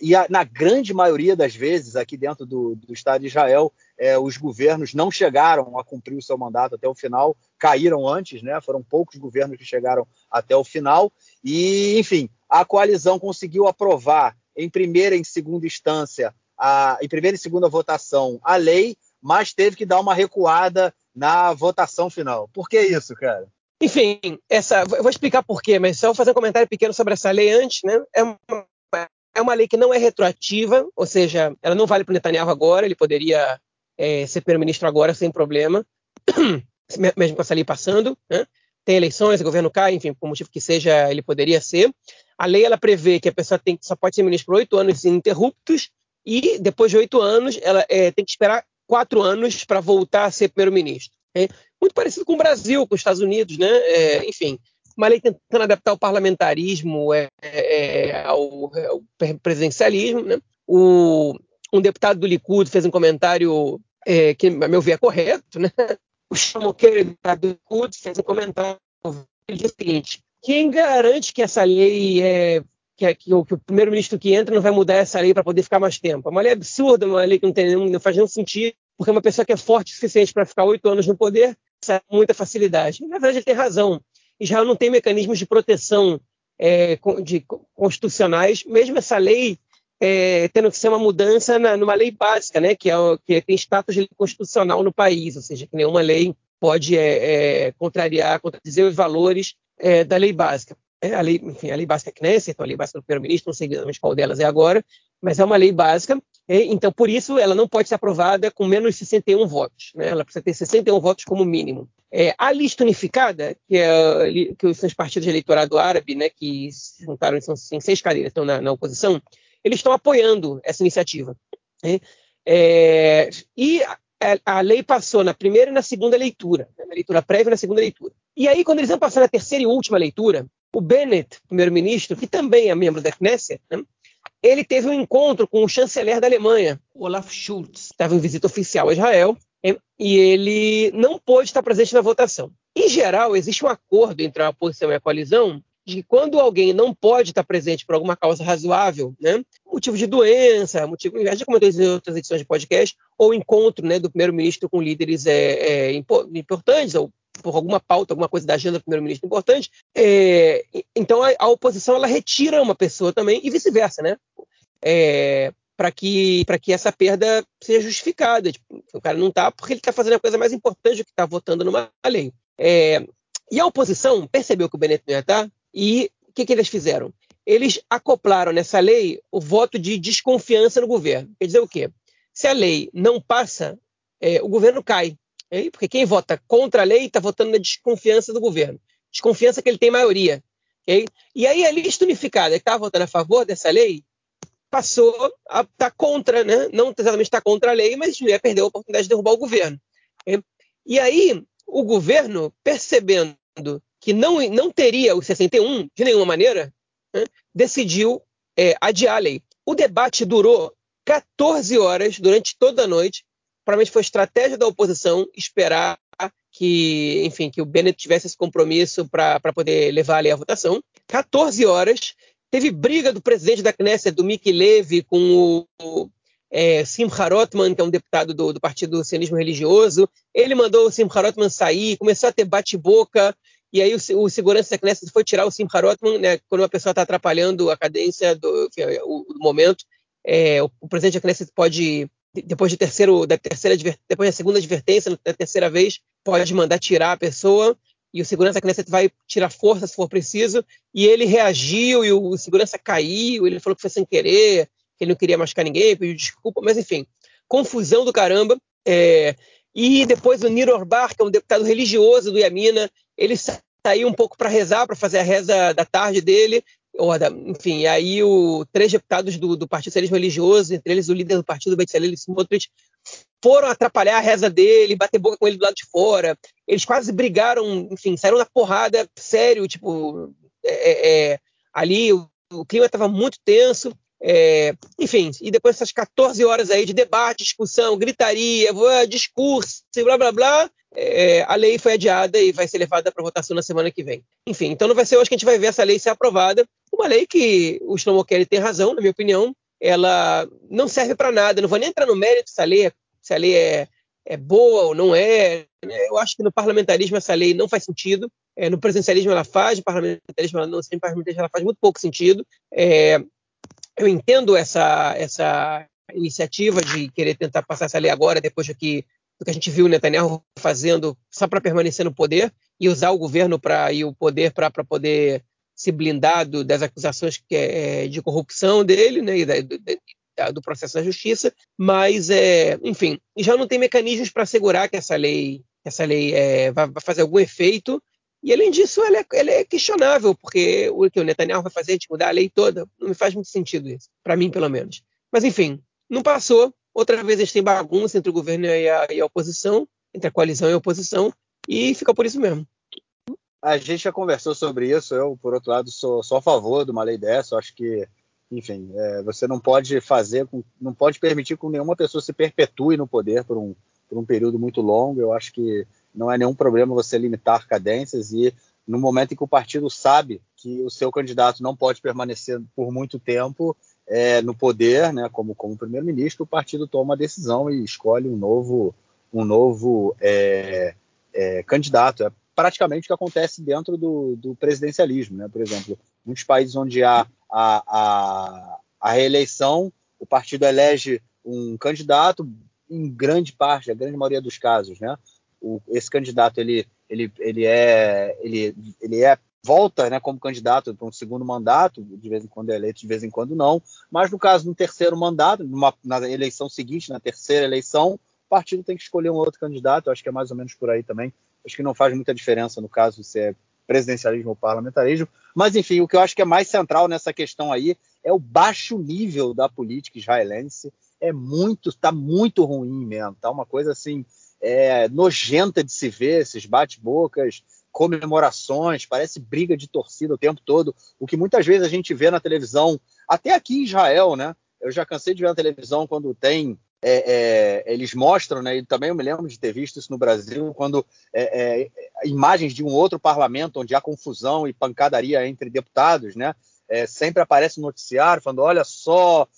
e a, na grande maioria das vezes, aqui dentro do, do Estado de Israel, é, os governos não chegaram a cumprir o seu mandato até o final, caíram antes, né? Foram poucos governos que chegaram até o final. E, enfim, a coalizão conseguiu aprovar em primeira e segunda instância, a, em primeira e segunda votação, a lei, mas teve que dar uma recuada na votação final. Por que isso, cara? Enfim, essa, eu vou explicar por quê, mas só vou fazer um comentário pequeno sobre essa lei antes, né? É uma é uma lei que não é retroativa, ou seja, ela não vale para o Netanyahu agora, ele poderia é, ser primeiro-ministro agora sem problema, mesmo com essa lei passando. Né? Tem eleições, o governo cai, enfim, por motivo que seja, ele poderia ser. A lei ela prevê que a pessoa tem, só pode ser ministro por oito anos ininterruptos e depois de oito anos ela é, tem que esperar quatro anos para voltar a ser primeiro-ministro. Muito parecido com o Brasil, com os Estados Unidos, né? É, enfim, uma lei tentando adaptar o parlamentarismo é, é, é ao, ao, presidencialismo. Né? O, um deputado do Likud fez um comentário é, que, a meu ver, é correto. Né? O Chamoqueiro, deputado do Likud, fez um comentário. Ele disse o seguinte: quem garante que essa lei é que, que, o, que o primeiro-ministro que entra não vai mudar essa lei para poder ficar mais tempo. É uma lei absurda, uma lei que não, tem, não faz nenhum sentido, porque uma pessoa que é forte o suficiente para ficar oito anos no poder, com muita facilidade. Na verdade, ele tem razão. Israel não tem mecanismos de proteção é, de, constitucionais, mesmo essa lei é, tendo que ser uma mudança na, numa lei básica, né, que, é, que tem status de constitucional no país, ou seja, que nenhuma lei pode é, é contrariar, contradizer os valores é, da lei básica. É, a lei, enfim, a lei básica Knesset, a lei básica do primeiro-ministro, não sei exatamente qual delas é agora, mas é uma lei básica, então por isso ela não pode ser aprovada com menos de 61 votos, né? ela precisa ter 61 votos como mínimo. É, a lista unificada, que, é, que são os partidos de eleitorado árabe, né, que se juntaram, em seis cadeiras, estão na, na, oposição, eles estão apoiando essa iniciativa. Né? É, e a, a, lei passou na primeira e na segunda leitura, né, na leitura prévia e na segunda leitura. E aí, quando eles vão passar na terceira e última leitura, o Bennett, primeiro-ministro, que também é membro da Knesset, né, ele teve um encontro com o chanceler da Alemanha, Olaf Schulz. Estava em visita oficial a Israel e ele não pôde estar presente na votação. Em geral, existe um acordo entre a oposição e a coalizão de que quando alguém não pode estar presente por alguma causa razoável, né, motivo de doença, motivo, a gente comentou em outras edições de podcast, ou encontro né, do primeiro-ministro com líderes é, é, importantes, ou por alguma pauta, alguma coisa da agenda do primeiro-ministro importante, é, então a, a, oposição ela retira uma pessoa também e vice-versa, né? É, para que, que essa perda seja justificada. Tipo, o cara não está porque ele está fazendo a coisa mais importante do que está votando numa lei. É, e a oposição percebeu que o Benedito não ia estar, e o que, que eles fizeram? Eles acoplaram nessa lei o voto de desconfiança no governo. Quer dizer o quê? Se a lei não passa, é, o governo cai. Porque quem vota contra a lei está votando na desconfiança do governo. Desconfiança que ele tem maioria. Okay? E aí a lista unificada que estava votando a favor dessa lei passou a estar tá contra, né? não exatamente está contra a lei, mas ia perder a oportunidade de derrubar o governo. Okay? E aí o governo, percebendo que não, não teria o 61 de nenhuma maneira, né, decidiu é, adiar a lei. O debate durou 14 horas durante toda a noite. Provavelmente foi estratégia da oposição esperar que, enfim, que o Bennett tivesse esse compromisso para poder levar a lei à votação. 14 horas. Teve briga do presidente da Knesset, do Mickey Levy, com o, é, Simcha Rotman, que é um deputado do, do Partido do Sionismo Religioso. Ele mandou o Simcha Rotman sair, começou a ter bate-boca. E aí o, o segurança da Knesset foi tirar o Simcha Rotman, né, quando uma pessoa está atrapalhando a cadência do, enfim, o, momento. É, o, o, presidente da Knesset pode, depois, de terceiro, da terceira, depois da segunda advertência, da terceira vez, pode mandar tirar a pessoa. E o segurança Knesset vai tirar força se for preciso. E ele reagiu e o segurança caiu. Ele falou que foi sem querer, que ele não queria machucar ninguém, pediu desculpa. Mas enfim, confusão do caramba. É, e depois o Niro Orbar, que é um deputado religioso do Yamina, ele saiu um pouco para rezar, para fazer a reza da tarde dele, enfim, aí o, três deputados do, do Partido Socialismo Religioso, entre eles o líder do partido, Betzalel Smotrich, foram atrapalhar a reza dele, bater boca com ele do lado de fora. Eles quase brigaram, enfim, saíram na porrada, sério, tipo, é, é, é ali o, o clima estava muito tenso. É, enfim, e depois dessas 14 horas aí de debate, discussão, gritaria, discurso, blá blá blá, é, a lei foi adiada e vai ser levada para votação na semana que vem. Enfim, então não vai ser hoje que a gente vai ver essa lei ser aprovada. Uma lei que o Shlomo Kelly tem razão, na minha opinião, ela não serve para nada. Não vou nem entrar no mérito se a lei, se a lei é, é boa ou não é. Eu acho que no parlamentarismo essa lei não faz sentido. É, no presidencialismo ela faz, no parlamentarismo ela não, no parlamentarismo ela faz muito pouco sentido. É, eu entendo essa, essa iniciativa de querer tentar passar essa lei agora, depois do que, do que a gente viu o Netanyahu fazendo só para permanecer no poder e usar o governo para e o poder para poder se blindar do, das acusações que é, de corrupção dele né, e da, do, do, processo da justiça, mas, é, enfim, já não tem mecanismos para assegurar que essa lei, essa lei é, vai, fazer algum efeito e além disso, ela é, ela é, questionável, porque o que o Netanyahu vai fazer de mudar a lei toda, não me faz muito sentido isso, para mim pelo menos. Mas enfim, não passou. Outra vez a gente tem bagunça entre o governo e a, e a oposição, entre a coalizão e a oposição, e fica por isso mesmo. A gente já conversou sobre isso. Eu, por outro lado, sou só a favor de uma lei dessa. Eu acho que, enfim, é, você não pode fazer, com, não pode permitir que nenhuma pessoa se perpetue no poder por um, por um período muito longo. Eu acho que não é nenhum problema você limitar cadências e no momento em que o partido sabe que o seu candidato não pode permanecer por muito tempo é, no poder, né, como, como primeiro-ministro, o partido toma a decisão e escolhe um novo, um novo é, é, candidato. É praticamente o que acontece dentro do, do presidencialismo. Né? Por exemplo, muitos países onde há a, a, a reeleição, o partido elege um candidato, em grande parte, a grande maioria dos casos, né? o, esse candidato ele, ele, ele é ele, ele é volta né, como candidato para um segundo mandato, de vez em quando é eleito, de vez em quando não, mas no caso do terceiro mandato, numa, na eleição seguinte, na terceira eleição, o partido tem que escolher um outro candidato, acho que é mais ou menos por aí também, acho que não faz muita diferença no caso se é presidencialismo ou parlamentarismo, mas enfim, o que eu acho que é mais central nessa questão aí é o baixo nível da política israelense, é muito, está muito ruim mesmo, tá uma coisa assim, é, nojenta de se ver, esses bate-bocas, comemorações, parece briga de torcida o tempo todo, o que muitas vezes a gente vê na televisão, até aqui em Israel, né? Eu já cansei de ver na televisão quando tem é, é, eles mostram, né, e também eu me lembro de ter visto isso no Brasil, quando é, é, imagens de um outro parlamento onde há confusão e pancadaria entre deputados, né, é, sempre aparece no noticiário falando, olha só,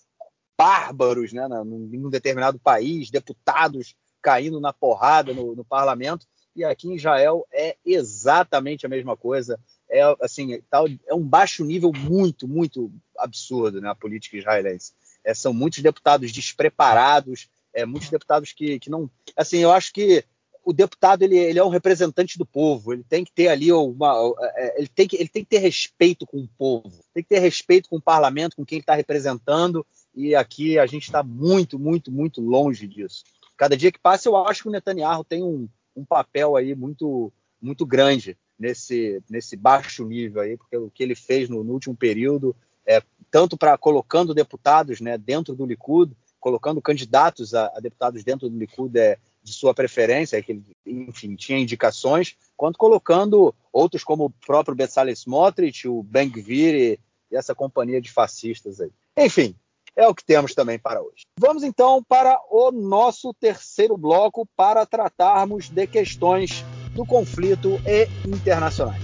bárbaros, né, num, num determinado país, deputados caindo na porrada no, no, parlamento, e aqui em Israel é exatamente a mesma coisa, é assim, é um baixo nível muito, muito absurdo, né, a política israelense é, são muitos deputados despreparados, é, muitos deputados que, que não. Assim, eu acho que o deputado ele, ele, é um representante do povo, ele tem que ter ali uma. É, ele tem que, ele tem que ter respeito com o povo, tem que ter respeito com o parlamento, com quem está representando, e aqui a gente está muito, muito, muito longe disso. Cada dia que passa, eu acho que o Netanyahu tem um, um papel aí muito, muito grande nesse, nesse baixo nível aí, porque o que ele fez no, no último período é, tanto para colocando deputados né, dentro do Likud, colocando candidatos a, a deputados dentro do Likud é, de sua preferência, que ele, enfim, tinha indicações, quanto colocando outros como o próprio Bezalel Smotrich, o Ben Gvir e, e essa companhia de fascistas aí. Enfim, é o que temos também para hoje. Vamos então para o nosso terceiro bloco para tratarmos de questões do conflito e internacionais.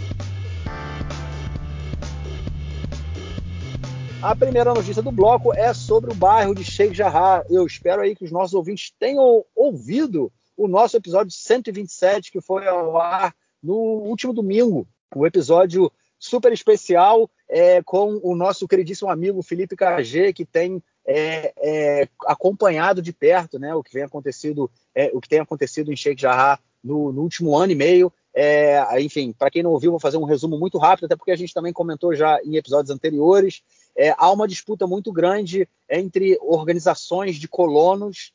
A primeira notícia do bloco é sobre o bairro de Sheikh Jarrah. Eu espero aí que os nossos ouvintes tenham ouvido o nosso episódio 127, que foi ao ar no último domingo. Um episódio super especial é, com o nosso queridíssimo amigo Felipe KG, que tem é, é, acompanhado de perto né, o que vem acontecido, é, o que tem acontecido em Sheikh Jarrah no, no último ano e meio. É, enfim, para quem não ouviu, vou fazer um resumo muito rápido, até porque a gente também comentou já em episódios anteriores é, há uma disputa muito grande entre organizações de colonos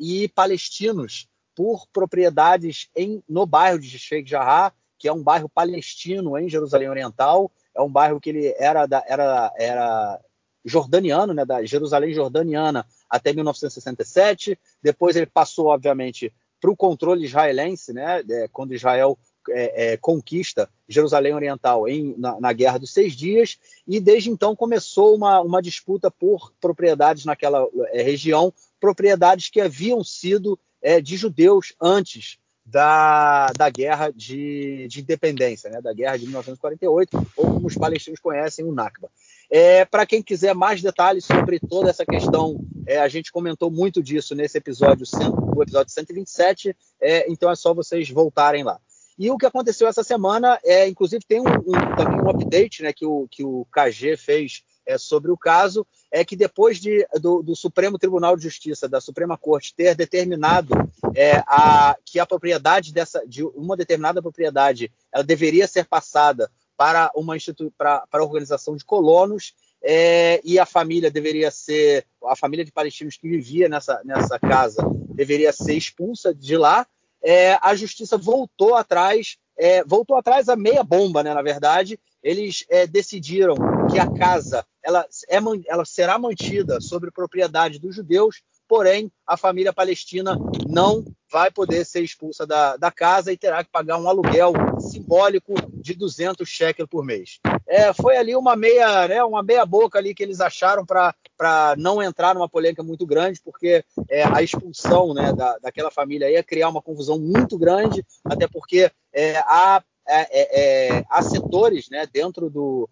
e palestinos por propriedades em, no bairro de Sheikh Jarrah, que é um bairro palestino em Jerusalém Oriental. É um bairro que ele era, da, era, era jordaniano, né, da Jerusalém jordaniana até 1967. Depois ele passou, obviamente, para o controle israelense, né, é, quando Israel é, é, conquista Jerusalém Oriental em, na, na, Guerra dos Seis Dias, e desde então começou uma, uma disputa por propriedades naquela é, região, propriedades que haviam sido é, de judeus antes da, da Guerra de, de Independência, né, da Guerra de 1948, ou como os palestinos conhecem, o Nakba. É, Para quem quiser mais detalhes sobre toda essa questão, é, a gente comentou muito disso nesse episódio, no episódio 127, é, então é só vocês voltarem lá. E o que aconteceu essa semana, é, inclusive tem um, um, também um update né, que, o, que o KG fez é, sobre o caso, é que depois de, do, do, Supremo Tribunal de Justiça, da Suprema Corte, ter determinado é, a, que a propriedade dessa, de uma determinada propriedade, ela deveria ser passada para uma para, para a organização de colonos, é, e a família deveria ser, a família de palestinos que vivia nessa, nessa casa deveria ser expulsa de lá, é, a justiça voltou atrás, é, voltou atrás a meia bomba, né, na verdade. Eles é, decidiram que a casa ela, é, ela será mantida sobre propriedade dos judeus, porém a família palestina não vai poder ser expulsa da, da casa e terá que pagar um aluguel simbólico de 200 shekels por mês. É, foi ali uma meia, né, uma meia boca ali que eles acharam para não entrar numa polêmica muito grande, porque é, a expulsão né, da, daquela família ia criar uma confusão muito grande, até porque é, há, é, é, é, há setores né, dentro do,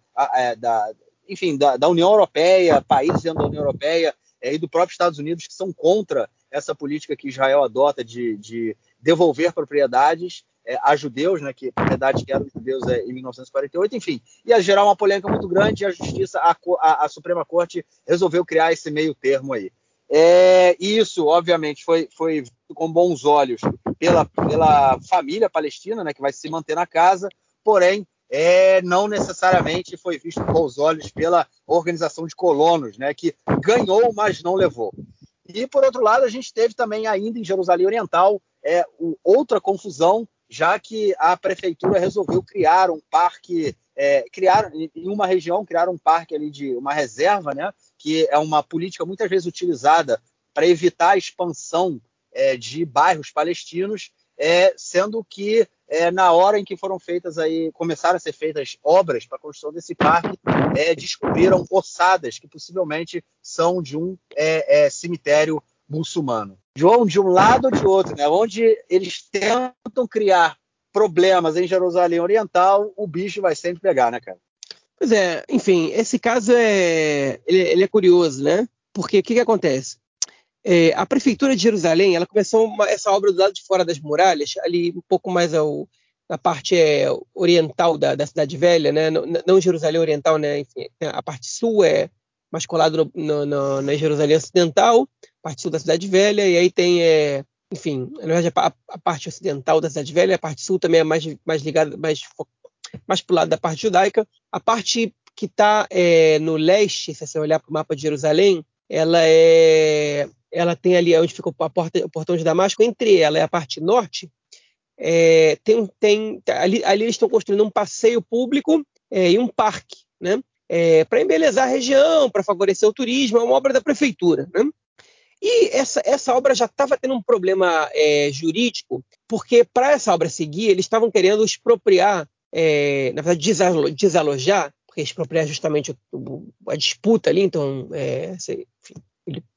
da, enfim, da, da União Europeia, países dentro da União Europeia, é, e do próprio Estados Unidos que são contra essa política que Israel adota de, de devolver propriedades é, a judeus, né, que propriedades que eram judeus é, em 1948, enfim, ia gerar uma polêmica muito grande e a justiça, a, a, a Suprema Corte resolveu criar esse meio termo aí. É, isso, obviamente, foi, foi com bons olhos pela, pela família palestina, né, que vai se manter na casa, porém, é, não necessariamente foi visto com os olhos pela organização de colonos, né, que ganhou, mas não levou. E, por outro lado, a gente teve também, ainda em Jerusalém Oriental, é, o, outra confusão, já que a prefeitura resolveu criar um parque, é, criar em uma região, criar um parque ali de uma reserva, né, que é uma política muitas vezes utilizada para evitar a expansão é, de bairros palestinos, é, sendo que é, na hora em que foram feitas aí, começaram a ser feitas obras para a construção desse parque, é, descobriram ossadas que possivelmente são de um é, é, cemitério muçulmano. Um, de um lado ou de outro, né? onde eles tentam criar problemas em Jerusalém Oriental, o bicho vai sempre pegar, né, cara? Pois é, enfim, esse caso é ele, ele é curioso, né? Porque o que, que acontece? É, a prefeitura de Jerusalém, ela começou uma, essa obra do lado de fora das muralhas, ali um pouco mais ao, na parte é, oriental da, da, cidade velha, né? Não, não Jerusalém Oriental, né? Enfim, a parte sul é mais colado no, no, na Jerusalém Ocidental, parte sul da cidade velha, e aí tem, é, enfim, na verdade a, a, parte ocidental da cidade velha, a parte sul também é mais, mais ligada, mais mais para o lado da parte judaica. A parte que está é, no leste, se você olhar para o mapa de Jerusalém, ela é, ela tem ali onde fica a porta, o portão de Damasco, entre ela e a parte norte, é, tem, tem ali, ali, eles estão construindo um passeio público é, e um parque, né? É, para embelezar a região, para favorecer o turismo, é uma obra da prefeitura. Né? E essa, essa obra já estava tendo um problema é, jurídico, porque para essa obra seguir, eles estavam querendo expropriar é, na verdade, desalojar, porque expropriar justamente a disputa ali, então, é,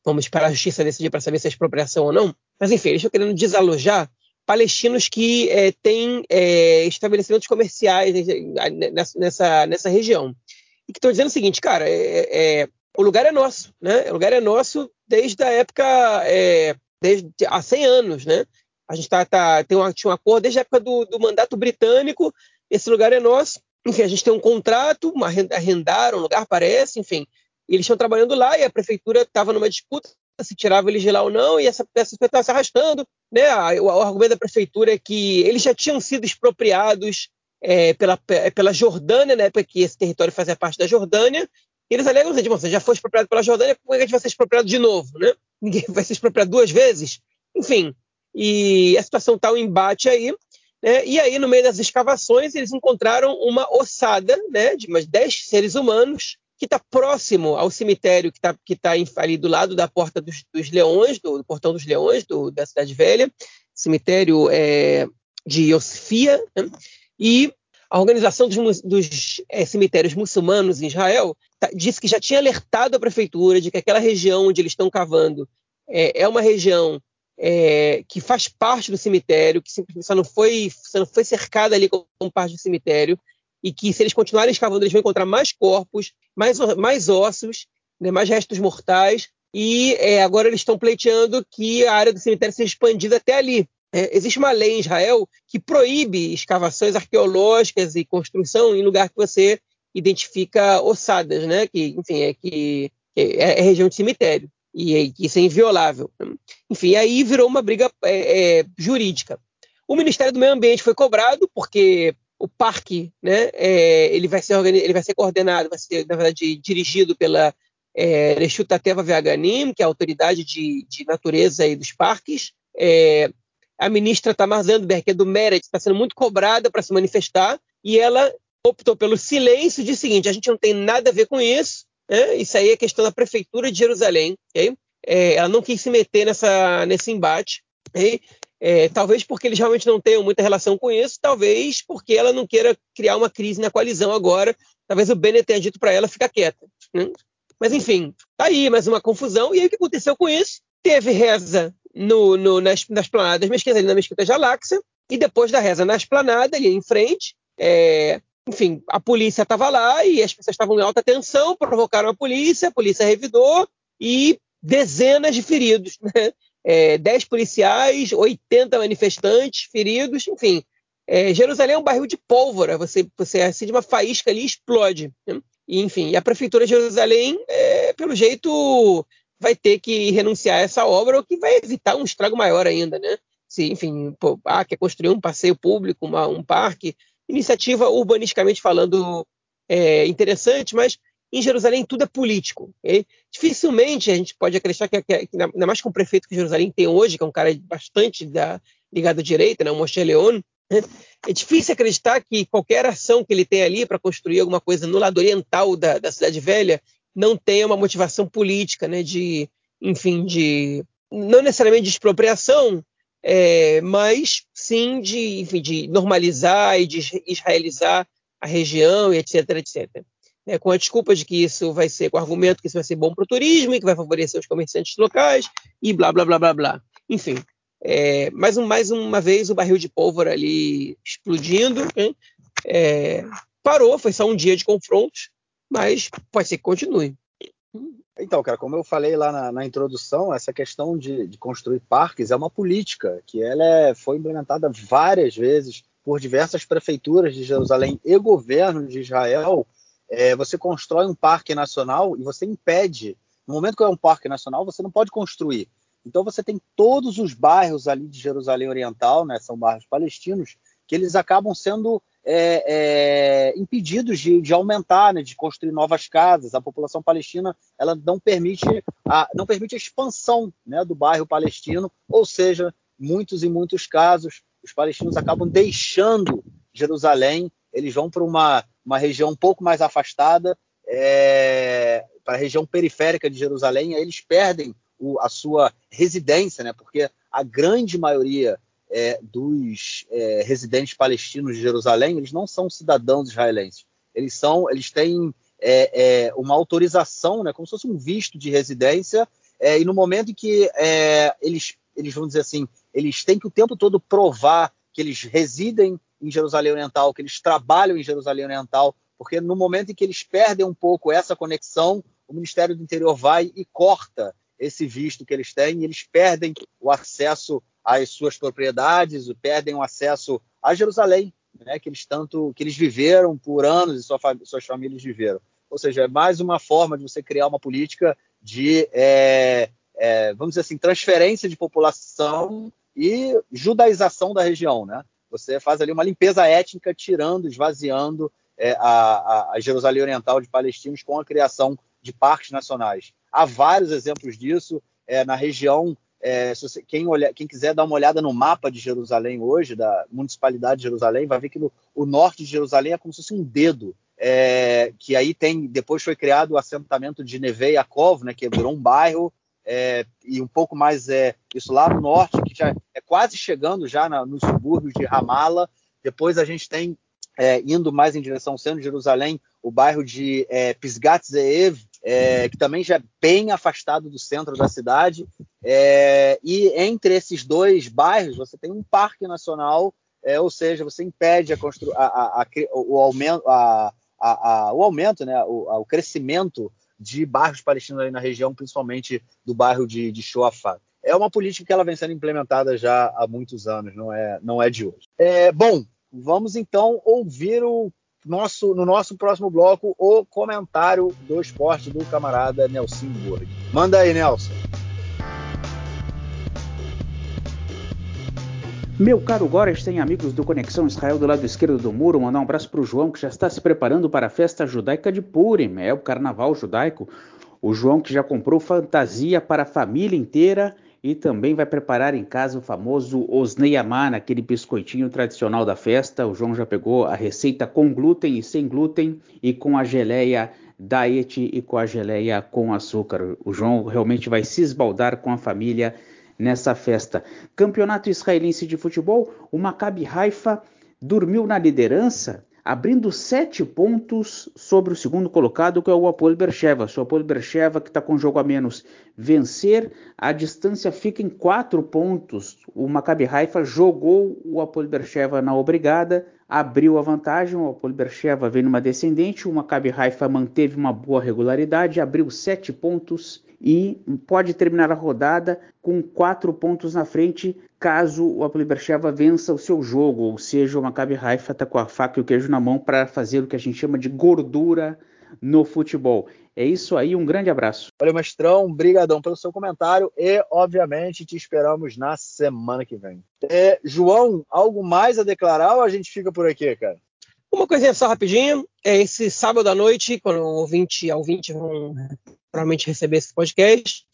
vamos esperar a justiça decidir para saber se é expropriação ou não, mas enfim, eles estão querendo desalojar palestinos que é, têm é, estabelecimentos comerciais nessa, nessa, nessa região. E que estão dizendo o seguinte, cara, é, é, o lugar é nosso, né? O lugar é nosso desde a época, é, desde há 100 anos, né? A gente tá, tá, tem um, tinha um acordo desde a época do, do mandato britânico esse lugar é nosso. Enfim, a gente tem um contrato, arrendaram um lugar, parece, enfim. Eles estão trabalhando lá e a prefeitura estava numa disputa se tirava eles de lá ou não, e essa peça estava se arrastando. Né? O, o, argumento da prefeitura é que eles já tinham sido expropriados é, pela, pela Jordânia, né? porque esse território fazia parte da Jordânia, e eles alegam assim, você já foi expropriado pela Jordânia, por que a gente vai ser expropriado de novo? Né? Ninguém vai ser expropriado duas vezes? Enfim, e a situação está um embate aí, né? E aí, no meio das escavações, eles encontraram uma ossada né, de mais 10 seres humanos que está próximo ao cemitério que está que tá ali do lado da Porta dos, dos Leões, do, do, Portão dos Leões, do, da Cidade Velha, cemitério é, de Iosfia, né? e a organização dos, dos é, cemitérios muçulmanos em Israel tá, disse que já tinha alertado a prefeitura de que aquela região onde eles estão cavando é, é uma região é, que faz parte do cemitério, que simplesmente só não foi, só não foi cercada ali como parte do cemitério, e que se eles continuarem escavando, eles vão encontrar mais corpos, mais, mais ossos, né, mais restos mortais, e é, agora eles estão pleiteando que a área do cemitério seja expandida até ali. É, existe uma lei em Israel que proíbe escavações arqueológicas e construção em lugar que você identifica ossadas, né? Que, enfim, é que, é, é região de cemitério e isso é inviolável. Enfim, aí virou uma briga é, é, jurídica. O Ministério do Meio Ambiente foi cobrado porque o parque, né, é, ele vai ser ele vai ser coordenado, vai ser na verdade dirigido pela é, Reshutateva Veganim, que é a autoridade de, de natureza e dos parques. É, a ministra Tamar Zandberg, que é do Meretz, está sendo muito cobrada para se manifestar, e ela optou pelo silêncio, de seguinte, a gente não tem nada a ver com isso, é, isso aí é questão da prefeitura de Jerusalém. Okay? É, ela não quis se meter nessa, nesse embate. Okay? É, talvez porque eles realmente não tenham muita relação com isso, talvez porque ela não queira criar uma crise na coalizão agora. Talvez o Bennett tenha dito para ela ficar quieta. Né? Mas enfim, tá aí mais uma confusão. E aí o que aconteceu com isso? Teve reza no, no, nas, nas planadas mesquitas, ali na mesquita Jaláxia, e depois da reza na esplanada, ali em frente, é, enfim, a polícia estava lá e as pessoas estavam em alta tensão, provocaram a polícia, a polícia revidou e dezenas de feridos, né? É, 10 policiais, 80 manifestantes feridos, enfim. É, Jerusalém é um barril de pólvora, você, você acende uma faísca ali e explode. Né? E, enfim, e a prefeitura de Jerusalém, é, pelo jeito, vai ter que renunciar a essa obra, o que vai evitar um estrago maior ainda, né? Se, enfim, pô, ah, quer construir um passeio público, uma, um parque, iniciativa urbanisticamente falando é, interessante, mas em Jerusalém tudo é político. Okay? Dificilmente a gente pode acreditar que, que, ainda mais com o prefeito que Jerusalém tem hoje, que é um cara bastante da, ligado à direita, né, o Moshe Leon, né? é difícil acreditar que qualquer ação que ele tem ali para construir alguma coisa no lado oriental da, da cidade velha não tenha uma motivação política, né, de, enfim, de não necessariamente de expropriação, é, mas sim de, enfim, de normalizar e de israelizar a região etc, etc. né, com a desculpa de que isso vai ser, com o argumento que isso vai ser bom para o turismo e que vai favorecer os comerciantes locais e blá, blá, blá, blá, blá. Enfim, é, mais, um, mais uma vez o barril de pólvora ali explodindo. Né? É, parou, foi só um dia de confrontos, mas pode ser que continue. Então, cara, como eu falei lá na, na introdução, essa questão de, de, construir parques é uma política que ela é, foi implementada várias vezes por diversas prefeituras de Jerusalém e governo de Israel. É, você constrói um parque nacional e você impede. No momento que é um parque nacional, você não pode construir. Então você tem todos os bairros ali de Jerusalém Oriental, né, são bairros palestinos, que eles acabam sendo é, é, impedidos de, de aumentar, né, de construir novas casas. A população palestina ela não permite a, não permite a expansão né, do bairro palestino, ou seja, muitos e muitos casos os palestinos acabam deixando Jerusalém, eles vão para uma, uma região um pouco mais afastada, é, para a região periférica de Jerusalém, aí eles perdem o, a sua residência, né, porque a grande maioria é, dos é, residentes palestinos de Jerusalém, eles não são cidadãos israelenses. Eles são, eles têm é, é uma autorização, né, como se fosse um visto de residência, é, e no momento em que eles, eles vão dizer assim, eles têm que o tempo todo provar que eles residem em Jerusalém Oriental, que eles trabalham em Jerusalém Oriental, porque no momento em que eles perdem um pouco essa conexão, o Ministério do Interior vai e corta esse visto que eles têm, e eles perdem o acesso às suas propriedades, perdem o acesso a Jerusalém, né, que eles tanto que eles viveram por anos e sua, suas famílias viveram. Ou seja, é mais uma forma de você criar uma política de, é, é, vamos dizer assim, transferência de população e judaização da região, né? Você faz ali uma limpeza étnica, tirando, esvaziando é, a, a, Jerusalém Oriental de palestinos com a criação de parques nacionais. Há vários exemplos disso é, na região é, você, quem, olha, quem, quiser dar uma olhada no mapa de Jerusalém hoje, da municipalidade de Jerusalém, vai ver que no, o norte de Jerusalém é como se fosse um dedo. É, que aí tem, depois foi criado o assentamento de Neve Yaakov, né, que virou um bairro, é, e um pouco mais é, isso lá no norte, que já é quase chegando já na, nos subúrbios de Ramala. Depois a gente tem, é, indo mais em direção ao centro de Jerusalém, o bairro de é, Pisgat Zeev, é, que também já é bem afastado do centro da cidade. É, e entre esses dois bairros, você tem um parque nacional, é, ou seja, você impede a a, a, o aumento, o aumento né, o, o, crescimento de bairros palestinos aí na região, principalmente do bairro de, de Shoafat. É uma política que ela vem sendo implementada já há muitos anos, não é, não é de hoje. É, bom, vamos então ouvir o nosso, no nosso próximo bloco o comentário do esporte do camarada Nelson Burg. Manda aí, Nelson. Meu caro Goresten, amigos do Conexão Israel do lado esquerdo do muro, mandar um abraço para o João que já está se preparando para a festa judaica de Purim, é o carnaval judaico. O João que já comprou fantasia para a família inteira e também vai preparar em casa o famoso osneiamá, aquele biscoitinho tradicional da festa. O João já pegou a receita com glúten e sem glúten e com a geleia diet e com a geleia com açúcar. O João realmente vai se esbaldar com a família nessa festa. Campeonato israelense de futebol, o Maccabi Haifa dormiu na liderança abrindo sete pontos sobre o segundo colocado, que é o Apolo Bercheva. Se o Apolo Bercheva, que está com jogo a menos, vencer, a distância fica em quatro pontos. O Maccabi Haifa jogou o Apolo Bercheva na obrigada, abriu a vantagem, o Apolo Bercheva veio numa descendente, o Maccabi Haifa manteve uma boa regularidade, abriu sete pontos e pode terminar a rodada com quatro pontos na frente caso o Apoli Bercheva vença o seu jogo, ou seja, o Maccabi Haifa está com a faca e o queijo na mão para fazer o que a gente chama de gordura no futebol. É isso aí, um grande abraço. Valeu, mestrão, brigadão pelo seu comentário e, obviamente, te esperamos na semana que vem. É, João, algo mais a declarar ou a gente fica por aqui, cara? Uma coisinha só rapidinho, é esse sábado à noite, quando o ouvinte e ouvinte vão provavelmente receber esse podcast,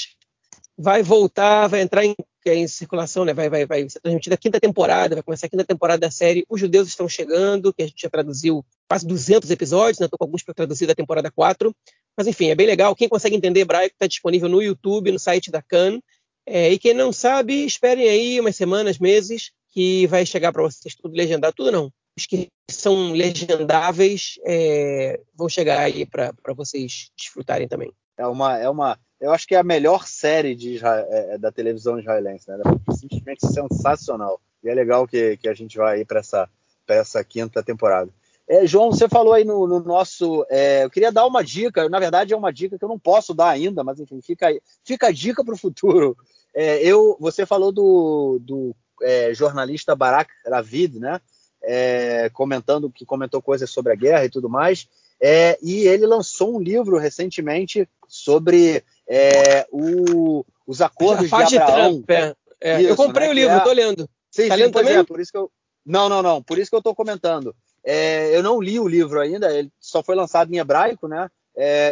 vai voltar, vai entrar em, é em circulação, né? vai, vai, vai ser transmitida a quinta temporada, vai começar a quinta temporada da série Os Judeus Estão Chegando, que a gente já traduziu quase 200 episódios, né? com alguns para traduzir da temporada 4, mas enfim, é bem legal. Quem consegue entender hebraico está disponível no YouTube, no site da Khan, é, e quem não sabe, esperem aí umas semanas, meses, que vai chegar para vocês tudo legendado, tudo não, os que são legendáveis é, vão chegar aí para vocês desfrutarem também. É uma, é uma, eu acho que é a melhor série de é, é da televisão israelense, né? É simplesmente sensacional. E é legal que, que a gente vai aí para essa, essa quinta temporada. É, João, você falou aí no, no nosso. É, eu queria dar uma dica, na verdade é uma dica que eu não posso dar ainda, mas enfim, fica, fica a dica para o futuro. É, eu, você falou do, do é, jornalista Barak Ravid, né? É, comentando que comentou coisas sobre a guerra e tudo mais. É, e ele lançou um livro recentemente sobre é, o, os acordos de Abraão. Trump, é. É, Isso, eu comprei né, o livro, estou lendo. Sim, tá sim, lendo também? É, por isso que eu. Não, não, não. Por isso que eu estou comentando. eu não li o livro ainda, ele só foi lançado em hebraico, né?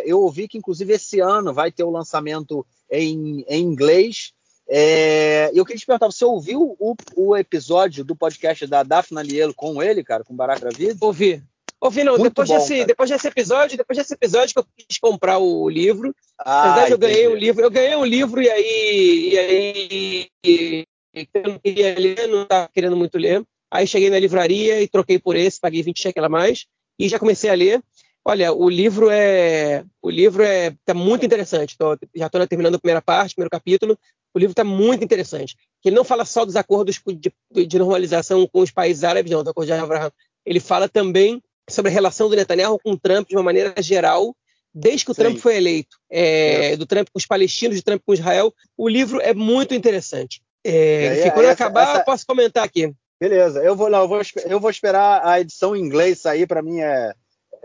eu ouvi que, inclusive, esse ano vai ter o lançamento em, em inglês. É, eu queria te perguntar, você ouviu o, o, episódio do podcast da Daphne Alielo com ele, cara, com Barack Ravid? Ouvi. Ouvi, não. depois, bom, desse, depois desse episódio, depois desse episódio que eu quis comprar o livro. Ah, Na verdade, eu ganhei um livro. Eu ganhei um livro e aí. E aí eu não queria ler, não estava querendo muito ler. Aí cheguei na livraria e troquei por esse, paguei 20 cheques a mais e já comecei a ler. Olha, o livro é o livro é tá muito interessante. Tô, já estou terminando a primeira parte, primeiro capítulo. O livro está muito interessante. Ele não fala só dos acordos de, de, normalização com os países árabes, não, do acordo de Abraham. Ele fala também sobre a relação do Netanyahu com o Trump de uma maneira geral, desde que o Sim. Trump foi eleito, é, é. do Trump com os palestinos, do Trump com Israel. O livro é muito interessante. É, aí, quando essa, acabar, essa... posso comentar aqui. Beleza, eu vou, não, eu vou, eu vou esperar a edição em inglês sair, para mim é,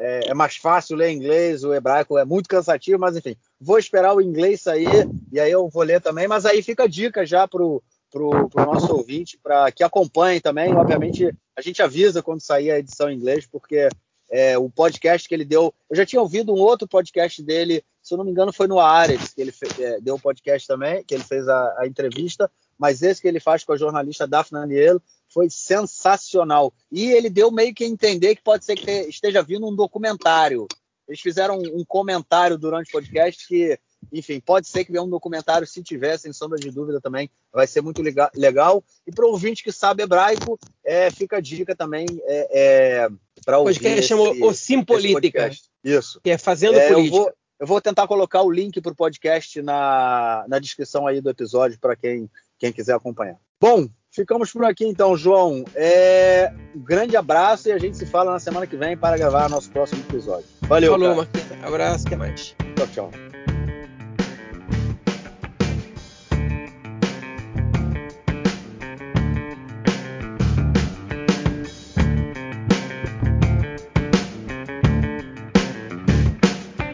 é, é, mais fácil ler inglês, o hebraico é muito cansativo, mas enfim, vou esperar o inglês sair e aí eu vou ler também, mas aí fica a dica já pro, pro, pro nosso ouvinte, para que acompanhe também, obviamente a gente avisa quando sair a edição em inglês, porque é, o podcast que ele deu, eu já tinha ouvido um outro podcast dele, se eu não me engano foi no Ares, que ele é, deu o um podcast também, que ele fez a, a entrevista, mas esse que ele faz com a jornalista Daphne Anielo, foi sensacional. E ele deu meio que entender que pode ser que esteja vindo um documentário. Eles fizeram um comentário durante o podcast que, enfim, pode ser que venha um documentário, se tiver, sem sombra de dúvida também, vai ser muito legal. E para o ouvinte que sabe hebraico, é, fica a dica também é, é, para ouvir. O podcast chama O Sim Política. Isso. Que é Fazendo é, Política. Eu vou, eu vou tentar colocar o link para o podcast na, na descrição aí do episódio para quem, quem quiser acompanhar. Bom, Ficamos por aqui então, João. É... Um grande abraço e a gente se fala na semana que vem para gravar nosso próximo episódio. Valeu. Falou, Marquinhos. Abraço, até mais. Tchau, tchau.